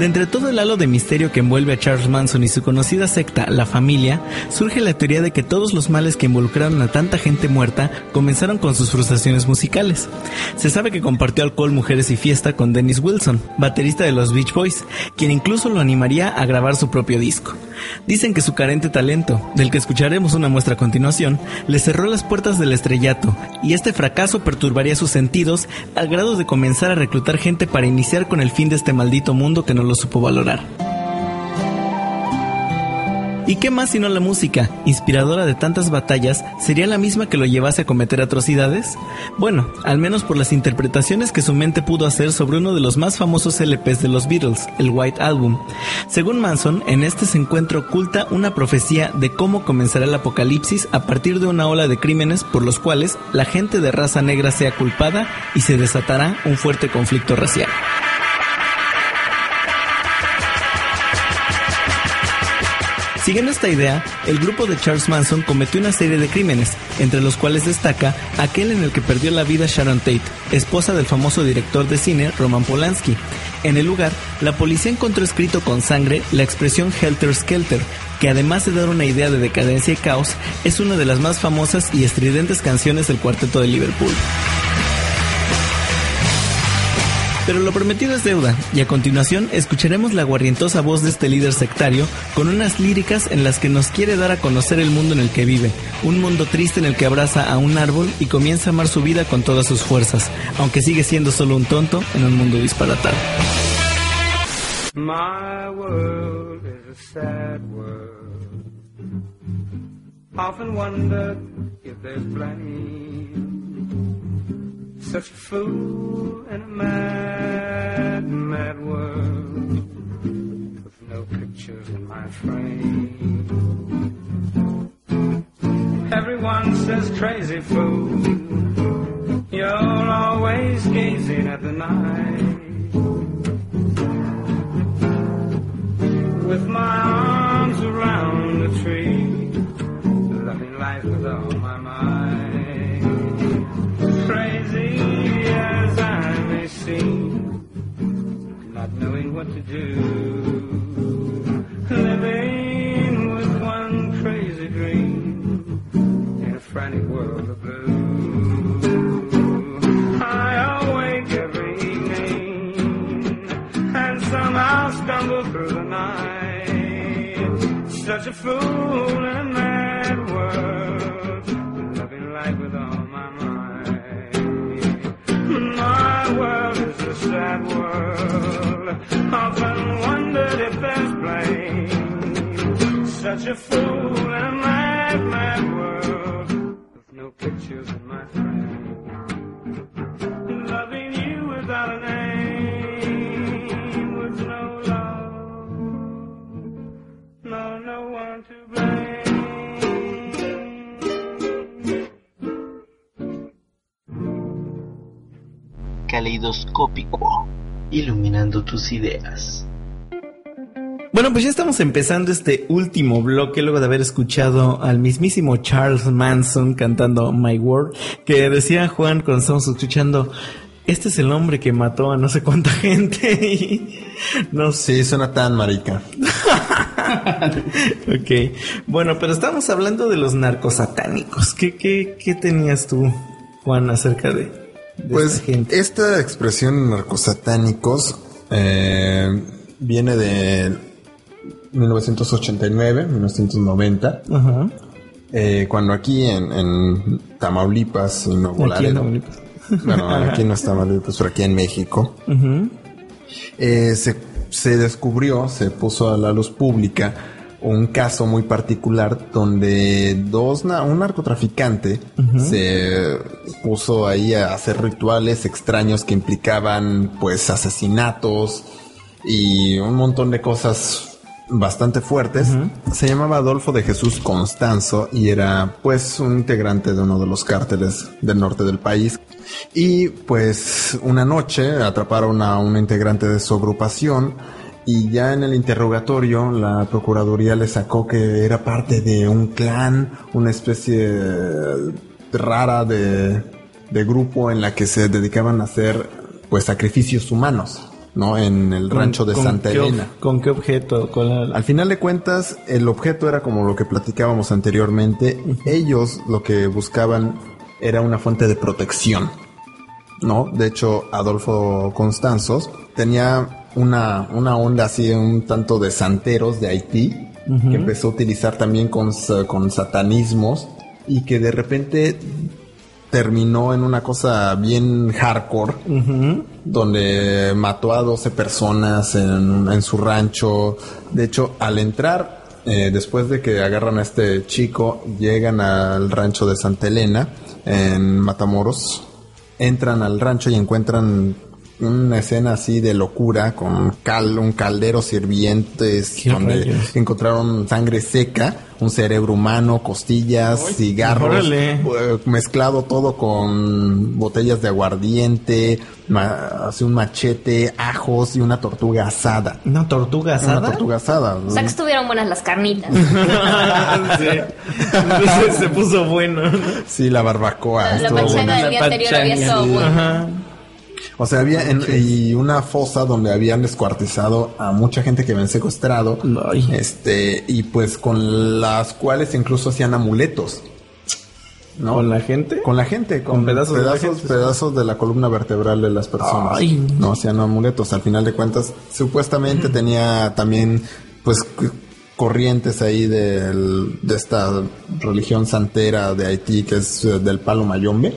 De entre todo el halo de misterio que envuelve a Charles Manson y su conocida secta, la familia, surge la teoría de que todos los males que involucraron a tanta gente muerta comenzaron con sus frustraciones musicales. Se sabe que compartió alcohol, mujeres y fiesta con Dennis Wilson, baterista de los Beach Boys, quien incluso lo animaría a grabar su propio disco. Dicen que su carente talento, del que escucharemos una muestra a continuación, le cerró las puertas del estrellato, y este fracaso perturbaría sus sentidos al grado de comenzar a reclutar gente para iniciar con el fin de este maldito mundo que no lo supo valorar. ¿Y qué más sino la música, inspiradora de tantas batallas, sería la misma que lo llevase a cometer atrocidades? Bueno, al menos por las interpretaciones que su mente pudo hacer sobre uno de los más famosos LPs de los Beatles, el White Album. Según Manson, en este se encuentra oculta una profecía de cómo comenzará el apocalipsis a partir de una ola de crímenes por los cuales la gente de raza negra sea culpada y se desatará un fuerte conflicto racial. Siguiendo esta idea, el grupo de Charles Manson cometió una serie de crímenes, entre los cuales destaca aquel en el que perdió la vida Sharon Tate, esposa del famoso director de cine Roman Polanski. En el lugar, la policía encontró escrito con sangre la expresión Helter Skelter, que además de dar una idea de decadencia y caos, es una de las más famosas y estridentes canciones del cuarteto de Liverpool. Pero lo prometido es deuda, y a continuación escucharemos la guarrientosa voz de este líder sectario con unas líricas en las que nos quiere dar a conocer el mundo en el que vive, un mundo triste en el que abraza a un árbol y comienza a amar su vida con todas sus fuerzas, aunque sigue siendo solo un tonto en un mundo disparatado. My world is a sad world. Such a fool in a mad, mad world. With no pictures in my frame. Everyone says crazy fool. To do, ideas. Bueno, pues ya estamos empezando este último bloque luego de haber escuchado al mismísimo Charles Manson cantando My World, que decía Juan cuando estábamos escuchando, este es el hombre que mató a no sé cuánta [LAUGHS] gente y no sé. Sí, suena tan marica. [LAUGHS] Ok, bueno, pero estamos hablando de los narcosatánicos. ¿Qué, qué, qué tenías tú, Juan, acerca de, de Pues esta gente? esta expresión narcosatánicos eh, viene de 1989, 1990, Ajá. eh, cuando aquí en, en Tamaulipas, en Nuevo Aquí en Laredo, Tamaulipas. bueno, [LAUGHS] aquí no es Tamaulipas, pero aquí en México, eh, se, se descubrió, se puso a la luz pública un caso muy particular donde dos na- un narcotraficante se puso ahí a hacer rituales extraños que implicaban pues asesinatos y un montón de cosas bastante fuertes. Se llamaba Adolfo de Jesús Constanzo y era pues un integrante de uno de los cárteles del norte del país. Y pues una noche atraparon a un integrante de su agrupación y ya en el interrogatorio la Procuraduría le sacó que era parte de un clan, una especie rara de, de grupo en la que se dedicaban a hacer pues sacrificios humanos, ¿no? En el rancho de ¿Con Santa qué Elena. ¿Con qué objeto? ¿Con la- Al final de cuentas, el objeto era como lo que platicábamos anteriormente. Ellos lo que buscaban era una fuente de protección. ¿No? De hecho, Adolfo Constanzos tenía una, una onda así un tanto de santeros de Haití, que empezó a utilizar también con, con satanismos y que de repente terminó en una cosa bien hardcore donde mató a 12 personas en, en su rancho. De hecho, al entrar, eh, después de que agarran a este chico, llegan al rancho de Santa Elena, en Matamoros, entran al rancho y encuentran una escena así de locura con cal, un caldero sirvientes ¿Qué donde rayos? encontraron sangre seca, un cerebro humano, costillas, cigarros, órale. eh, mezclado todo con botellas de aguardiente, así un machete, ajos y una tortuga asada. ¿Una tortuga asada? Una tortuga asada. O sea que estuvieron buenas las carnitas. [LAUGHS] sí. Entonces [LAUGHS] se puso bueno. ¿no? Sí, la barbacoa. La pachanga buena. del día La anterior había buena. Ajá. O sea, había en- y una fosa donde habían descuartizado a mucha gente que habían secuestrado. Ay. Este, y pues con las cuales incluso hacían amuletos. ¿no? ¿Con la gente? Con la gente, con, Con pedazos de la pedazos, gente. pedazos de la columna vertebral de las personas. Ay. No hacían amuletos. Al final de cuentas, supuestamente tenía también, pues, corrientes ahí del, de esta religión santera de Haití, que es eh, del palo mayombe.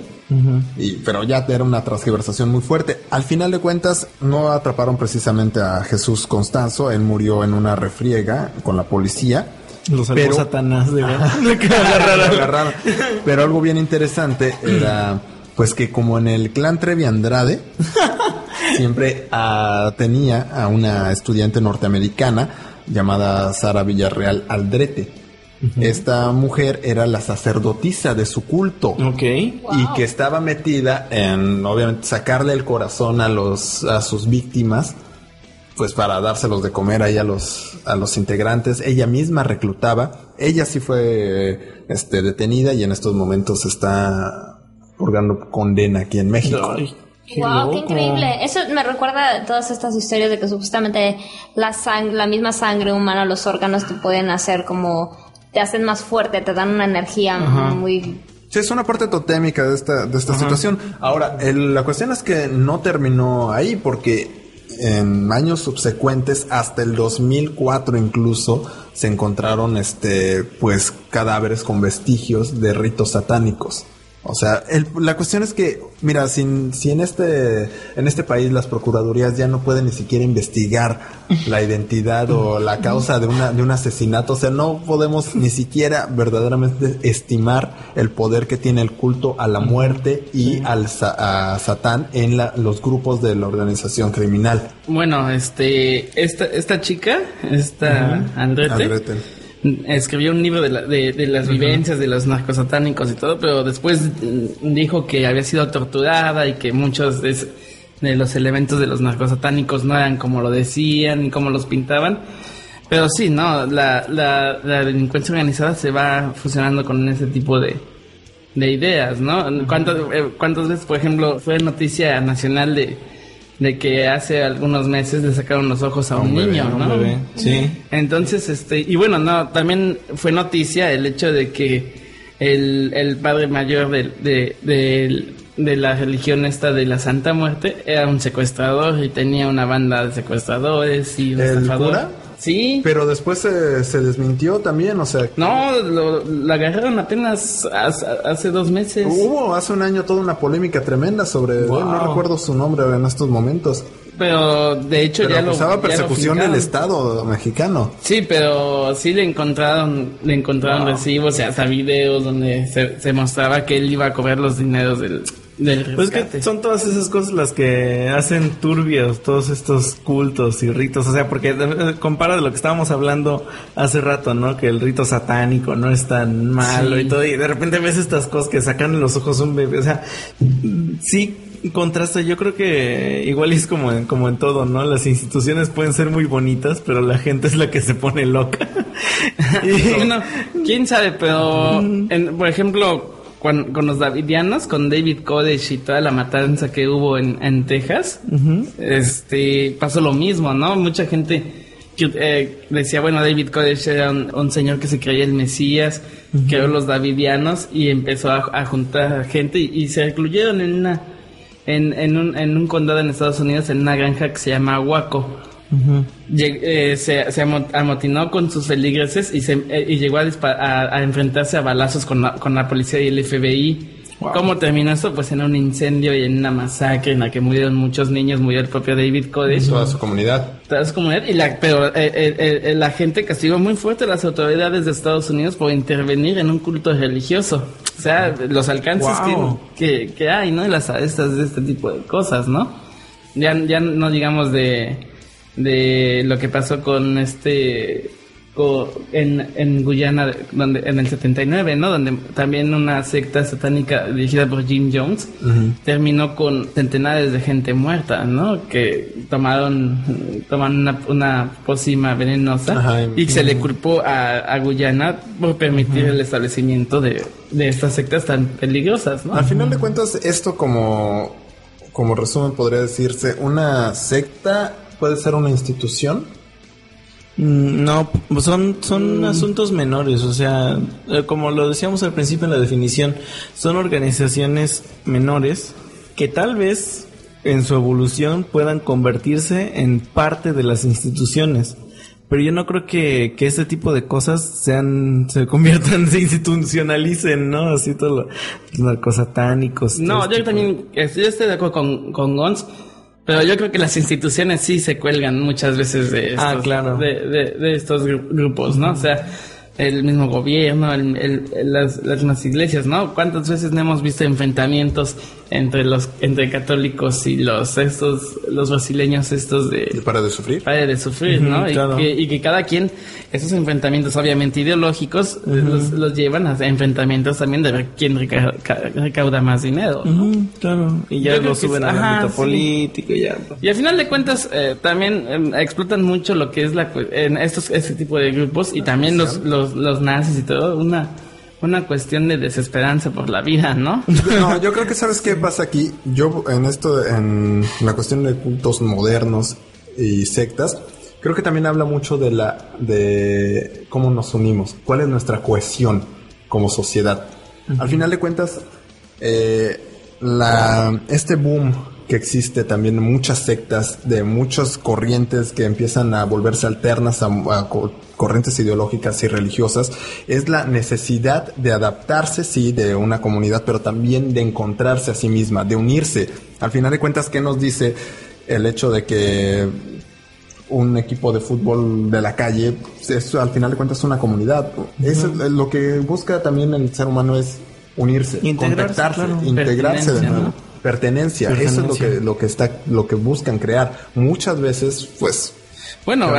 Y, pero ya era una transgiversación muy fuerte. Al final de cuentas, no atraparon precisamente a Jesús Constanzo. Él murió en una refriega con la policía. Los salvó Pero- Satanás de verdad. [LAUGHS] Agarraron. Pero algo bien interesante era, pues que como en el clan Trevi Andrade, [LAUGHS] siempre ah, tenía a una estudiante norteamericana llamada Sara Villarreal Aldrete. Esta mujer era la sacerdotisa de su culto. Ok. Y que estaba metida en, obviamente, sacarle el corazón a los, a sus víctimas, pues para dárselos de comer ahí a los, a los integrantes. Ella misma reclutaba. Ella sí fue, este, detenida y en estos momentos está purgando condena aquí en México. Ay, qué wow, qué increíble. Eso me recuerda a todas estas historias de que supuestamente la sang la misma sangre humana, los órganos te pueden hacer como te hacen más fuerte, te dan una energía muy Sí, es una parte totémica de esta, de esta situación. Ahora, el- la cuestión es que no terminó ahí porque en años subsecuentes, hasta el 2004 incluso, se encontraron este, pues, cadáveres con vestigios de ritos satánicos. O sea, el- la cuestión es que, mira, si, si en este en este país las procuradurías ya no pueden ni siquiera investigar la identidad o la causa de una de un asesinato, o sea, no podemos ni siquiera verdaderamente estimar el poder que tiene el culto a la muerte y al a Satán en la- los grupos de la organización criminal. Bueno, este, esta, esta chica, esta Andrete, Andrete. Escribió un libro de, la- de, de las vivencias de los narcosatánicos y todo, pero después mm, dijo que había sido torturada y que muchos de, de los elementos de los narcosatánicos no eran como lo decían ni como los pintaban. Pero sí, no, la, la, la delincuencia organizada se va fusionando con ese tipo de, de ideas, ¿no? ¿Cuántas, eh, ¿Cuántas veces, por ejemplo, fue noticia nacional de, de que hace algunos meses le sacaron los ojos a un, un bebé, niño, un ¿no? bebé, sí. Entonces, este, y bueno, no, también fue noticia el hecho de que el, el padre mayor de, de, de, de la religión esta de la Santa Muerte era un secuestrador y tenía una banda de secuestradores y ¿El cura? Sí. Pero después se, se desmintió también, o sea, No, lo, lo agarraron apenas hace, hace dos meses. Hubo hace un año toda una polémica tremenda sobre él, no recuerdo su nombre en estos momentos. Pero de hecho Pero ya lo acusaba persecución del. Estado mexicano. Sí, pero sí le encontraron, le encontraron recibos y hasta videos donde se, se mostraba que él iba a cobrar los dineros del, del Pues que son todas esas cosas las que hacen turbios todos estos cultos y ritos. O sea, porque eh, compara de lo que estábamos hablando hace rato, ¿no? Que el rito satánico no es tan malo Sí. y todo. Y de repente ves estas cosas que sacan en los ojos un bebé. O sea, sí contrasta. Yo creo que igual es como en, como en todo, ¿no? Las instituciones pueden ser muy bonitas, pero la gente es la que se pone loca. [LAUGHS] Y, [LAUGHS] bueno, quién sabe, pero en- por ejemplo, con, con los Davidianos, con David Kodesh y toda la matanza que hubo en, en Texas, este pasó lo mismo, ¿no? Mucha gente que, eh, decía, bueno, David Kodesh era un, un señor que se creía el Mesías, creó los Davidianos y empezó a, a juntar gente y, y se recluyeron en una en, en, un, en un condado en Estados Unidos, en una granja que se llama Waco. Lleg- eh, se, se amo- amotinó con sus feligreses y, se, eh, y llegó a, a- a enfrentarse a balazos con la, con la policía y el FBI. ¿Cómo terminó esto? Pues en un incendio y en una masacre en la que murieron muchos niños, murió el propio David Kodesh. Toda su comunidad. Toda su comunidad, y la, pero eh, eh, eh, eh, la gente castigó muy fuerte a las autoridades de Estados Unidos por intervenir en un culto religioso. O sea, los alcances Wow. que, que, que hay, ¿no? Y las arestas de este tipo de cosas, ¿no? Ya, ya no digamos de, de lo que pasó con este en, en Guyana de- donde en el 79 no donde también una secta satánica dirigida por Jim Jones terminó con centenares de gente muerta no que tomaron tomaron una, una pócima venenosa Ajá, y se le culpó a, a Guyana por permitir el establecimiento de, de estas sectas tan peligrosas no Al final de cuentas, esto como, como resumen podría decirse, una secta puede ser una institución. Mm, No, son, son asuntos menores, o sea, eh, como lo decíamos al principio en la definición, son organizaciones menores que tal vez en su evolución puedan convertirse en parte de las instituciones. Pero yo no creo que, que este tipo de cosas sean, se conviertan, [LAUGHS] se institucionalicen, ¿no? Así todo lo, los narcosatánicos. No, este yo tipo. también yo estoy de acuerdo con, con Gons, pero yo creo que las instituciones sí se cuelgan muchas veces de estos, Ah, claro. de, de- de estos gru- grupos, ¿no? O sea, el mismo gobierno, el- el- las, las mismas iglesias, ¿no? ¿Cuántas veces no hemos visto enfrentamientos entre los entre católicos y los estos los brasileños estos de Para de sufrir. Pare de sufrir, ¿no? claro. Y, que, y que cada quien, esos enfrentamientos obviamente ideológicos, los, los llevan a enfrentamientos también de ver quién reca- ca- recauda más dinero. claro. Y ya Yo lo suben al ámbito sí. político y ya. Y al final de cuentas, eh, también eh, explotan mucho lo que es la cu- en estos este tipo de grupos y también los, los, los nazis y todo, una, una cuestión de desesperanza por la vida, ¿no? [LAUGHS] No, yo creo que sabes qué pasa aquí. Yo en esto, en la cuestión de cultos modernos y sectas, creo que también habla mucho de la, de cómo nos unimos, cuál es nuestra cohesión como sociedad. Al final de cuentas, eh, la, este boom que existe también muchas sectas de muchas corrientes que empiezan a volverse alternas a, a co- corrientes ideológicas y religiosas es la necesidad de adaptarse, sí, de una comunidad, pero también de encontrarse a sí misma, de unirse. Al final de cuentas, ¿qué nos dice el hecho de que un equipo de fútbol de la calle, eso al final de cuentas es una comunidad. Eso es lo que busca también el ser humano es unirse, Integrarse, contactarse, claro. integrarse de nuevo. ¿no? Pertenencia. eso es lo que, lo que está, lo que buscan crear. Muchas veces, pues, Bueno,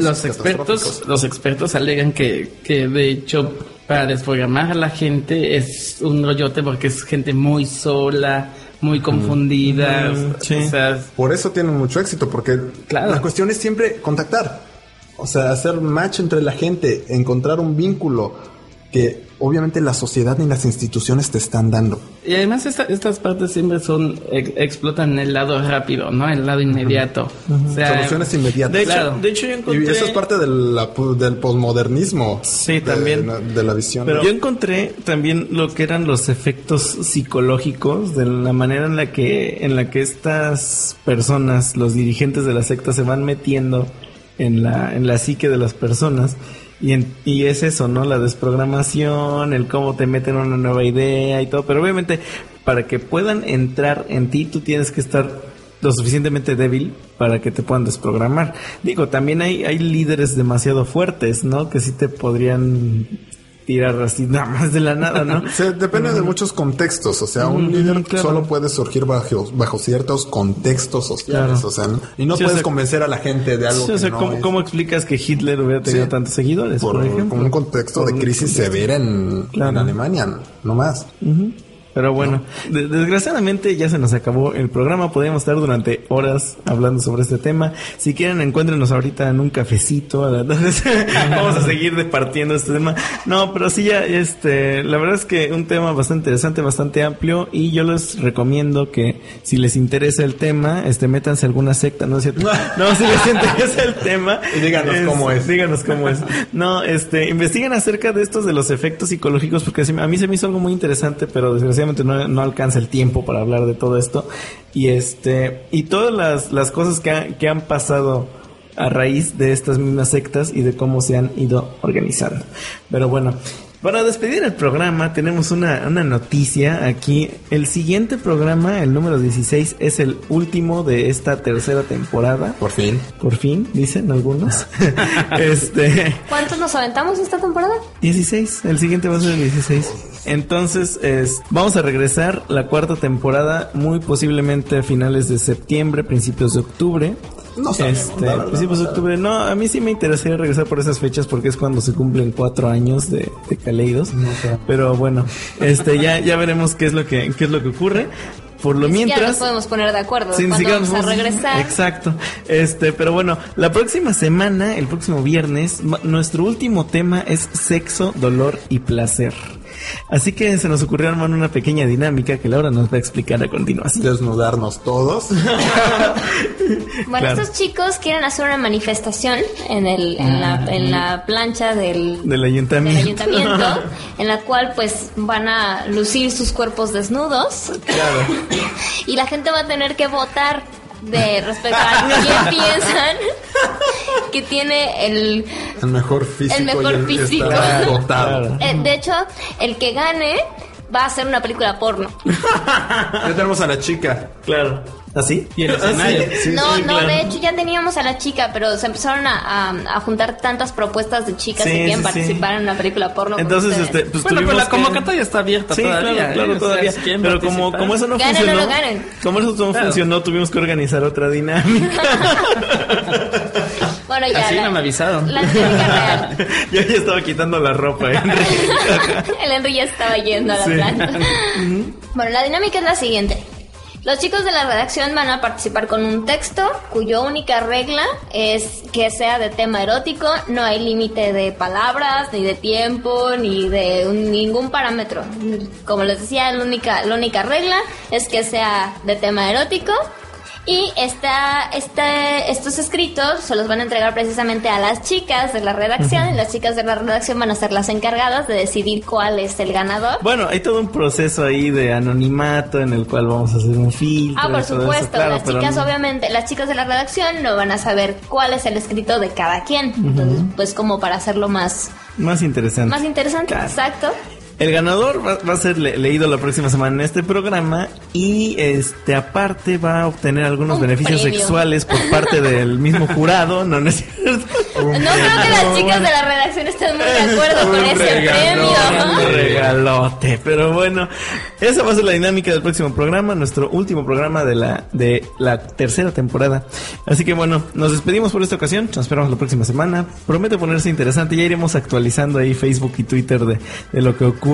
los expertos, los expertos alegan que, que de hecho para desprogramar a la gente es un rollote porque es gente muy sola, muy confundida, Mm, o sí. sea, por eso tienen mucho éxito, porque Claro. la cuestión es siempre contactar. O sea, hacer match entre la gente, encontrar un vínculo que obviamente la sociedad ni las instituciones te están dando. y además esta- estas partes siempre son ex- explotan el lado rápido, ¿no? El lado inmediato. O sea, Soluciones inmediatas. De hecho, Claro. de hecho yo encontré... Y eso es parte de la pu- del posmodernismo. Sí, de- también. De, la visión. Pero yo encontré también lo que eran los efectos psicológicos de la manera en la que en la que estas personas, los dirigentes de la secta se van metiendo en la en la psique de las personas y en- y es eso, ¿no? La desprogramación, el cómo te meten una nueva idea y todo, pero obviamente para que puedan entrar en ti tú tienes que estar lo suficientemente débil para que te puedan desprogramar. Digo, también hay, hay líderes demasiado fuertes, ¿no? Que sí te podrían tirar así nada más de la nada, ¿no? [LAUGHS] O depende de muchos contextos. O sea, un Mm, líder claro. solo puede surgir bajo, bajo ciertos contextos sociales. Claro. O sea, y no Sí, o puedes sea, convencer a la gente de algo Sí, o sea, que no ¿cómo, es cómo explicas que Hitler hubiera tenido tantos seguidores, por, por, ejemplo? con un contexto Por de crisis contexto. severa en, Claro. en Alemania, no más. Ujú. Pero bueno, de- desgraciadamente ya se nos acabó el programa. Podríamos estar durante horas hablando sobre este tema. Si quieren, encuéntrenos ahorita en un cafecito. la- [LAUGHS] Vamos a seguir departiendo este tema. No, pero sí ya, este, la verdad es que un tema bastante interesante, bastante amplio. Y yo les recomiendo que si les interesa el tema, este, métanse a alguna secta, ¿no es cierto? [LAUGHS] No, si les interesa el tema. Y díganos cómo es. Díganos cómo es. No, este, investiguen acerca de estos de los efectos psicológicos porque a mí se me hizo algo muy interesante, pero desgraciadamente no, no alcanza el tiempo para hablar de todo esto. Y este, y todas las, las cosas que, ha- que han pasado a raíz de estas mismas sectas y de cómo se han ido organizando. Pero bueno, para despedir el programa tenemos una, una noticia aquí. El siguiente programa, el número 16, es el último de esta tercera temporada. Por fin. Por fin, dicen algunos. [LAUGHS] este, ¿Cuántos nos aventamos esta temporada? 16, el siguiente va a ser el 16. Entonces, es- vamos a regresar la cuarta temporada muy posiblemente a finales de septiembre, principios de octubre. No sabemos, este, verdad, principios de no octubre. No, a mí sí me interesaría regresar por esas fechas porque es cuando se cumplen cuatro años de, de Caleidos. Pero bueno, este, ya, ya veremos qué es lo que, qué es lo que ocurre. Por lo Ya mientras. nos podemos poner de acuerdo. Cuando siquiera vamos a regresar. Exacto. Este, pero bueno, la próxima semana, el próximo viernes, nuestro último tema es sexo, dolor y placer. Así que se nos ocurrió armar una pequeña dinámica que Laura nos va a explicar a continuación. Desnudarnos todos. [LAUGHS] Bueno, Claro. estos chicos quieren hacer una manifestación en, el, en, la, en la plancha del, Del del ayuntamiento. ayuntamiento, [LAUGHS] en la cual pues van a lucir sus cuerpos desnudos Claro. [LAUGHS] y la gente va a tener que votar de respecto a [LAUGHS] quién piensan que tiene el... El mejor físico. El mejor físico. Claro. [LAUGHS] eh, de hecho, el que gane va a hacer una película porno. [LAUGHS] Ya tenemos a la chica. Claro. ¿Así? Y el [LAUGHS] escenario. Sí, no, sí, no, claro. de hecho ya teníamos a la chica, pero se empezaron a, a- a juntar tantas propuestas de chicas Sí, que quieren sí, participar en una película porno. Entonces, este, pues Bueno, pero tuvimos la que- convocatoria está abierta Sí, todavía. claro, claro, ¿eh? O sea, todavía. Pero como, participar. como eso no Ganen funcionó, no ganen. como eso no Claro. funcionó, tuvimos que organizar otra dinámica. [LAUGHS] Bueno, ya. Así la, no me avisaron. La dinámica real. [LAUGHS] Yo ya estaba quitando la ropa, ¿eh? El Henry ya estaba yendo a la Sí. planta. bueno, la dinámica es la siguiente. Los chicos de la redacción van a participar con un texto cuya única regla es que sea de tema erótico, no hay límite de palabras, ni de tiempo, ni de ningún parámetro. Como les decía, la única, la única regla es que sea de tema erótico Y esta, este, estos escritos se los van a entregar precisamente a las chicas de la redacción y las chicas de la redacción van a ser las encargadas de decidir cuál es el ganador. Bueno, hay todo un proceso ahí de anonimato en el cual vamos a hacer un filtro. Ah, por supuesto, claro, las chicas no- obviamente, las chicas de la redacción no van a saber cuál es el escrito de cada quien. Entonces, pues como para hacerlo más, Más interesante. más interesante, Claro. exacto. El ganador va, va a ser le- leído la próxima semana en este programa y este aparte va a obtener algunos Un beneficios premio. sexuales por parte del [LAUGHS] mismo jurado, no, no es cierto. No creo que las chicas de la redacción estén muy de acuerdo con ese regalón, premio. un regalote, pero bueno, esa va a ser la dinámica del próximo programa, nuestro último programa de la de la tercera temporada. Así que bueno, nos despedimos por esta ocasión, nos esperamos la próxima semana. Promete ponerse interesante, ya iremos actualizando ahí Facebook y Twitter de, de lo que ocurre.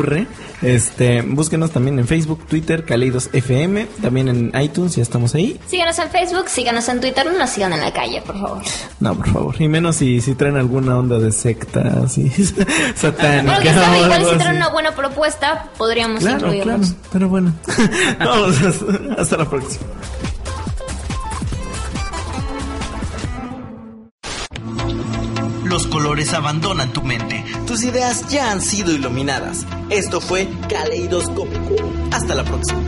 Este, búsquenos también en Facebook, Twitter, Caleidos FM, también en iTunes, ya estamos ahí. Síganos en Facebook, síganos en Twitter, no nos sigan en la calle, por favor. No, por favor, y menos si, si traen alguna onda de secta [LAUGHS] así satánica. Quién sabe, igual si así. traen una buena propuesta, podríamos Claro, claro, incluirlos. pero bueno. [LAUGHS] Vamos, hasta la próxima. Colores abandonan tu mente. Tus ideas ya han sido iluminadas. Esto fue Caleidoscópico. Hasta la próxima.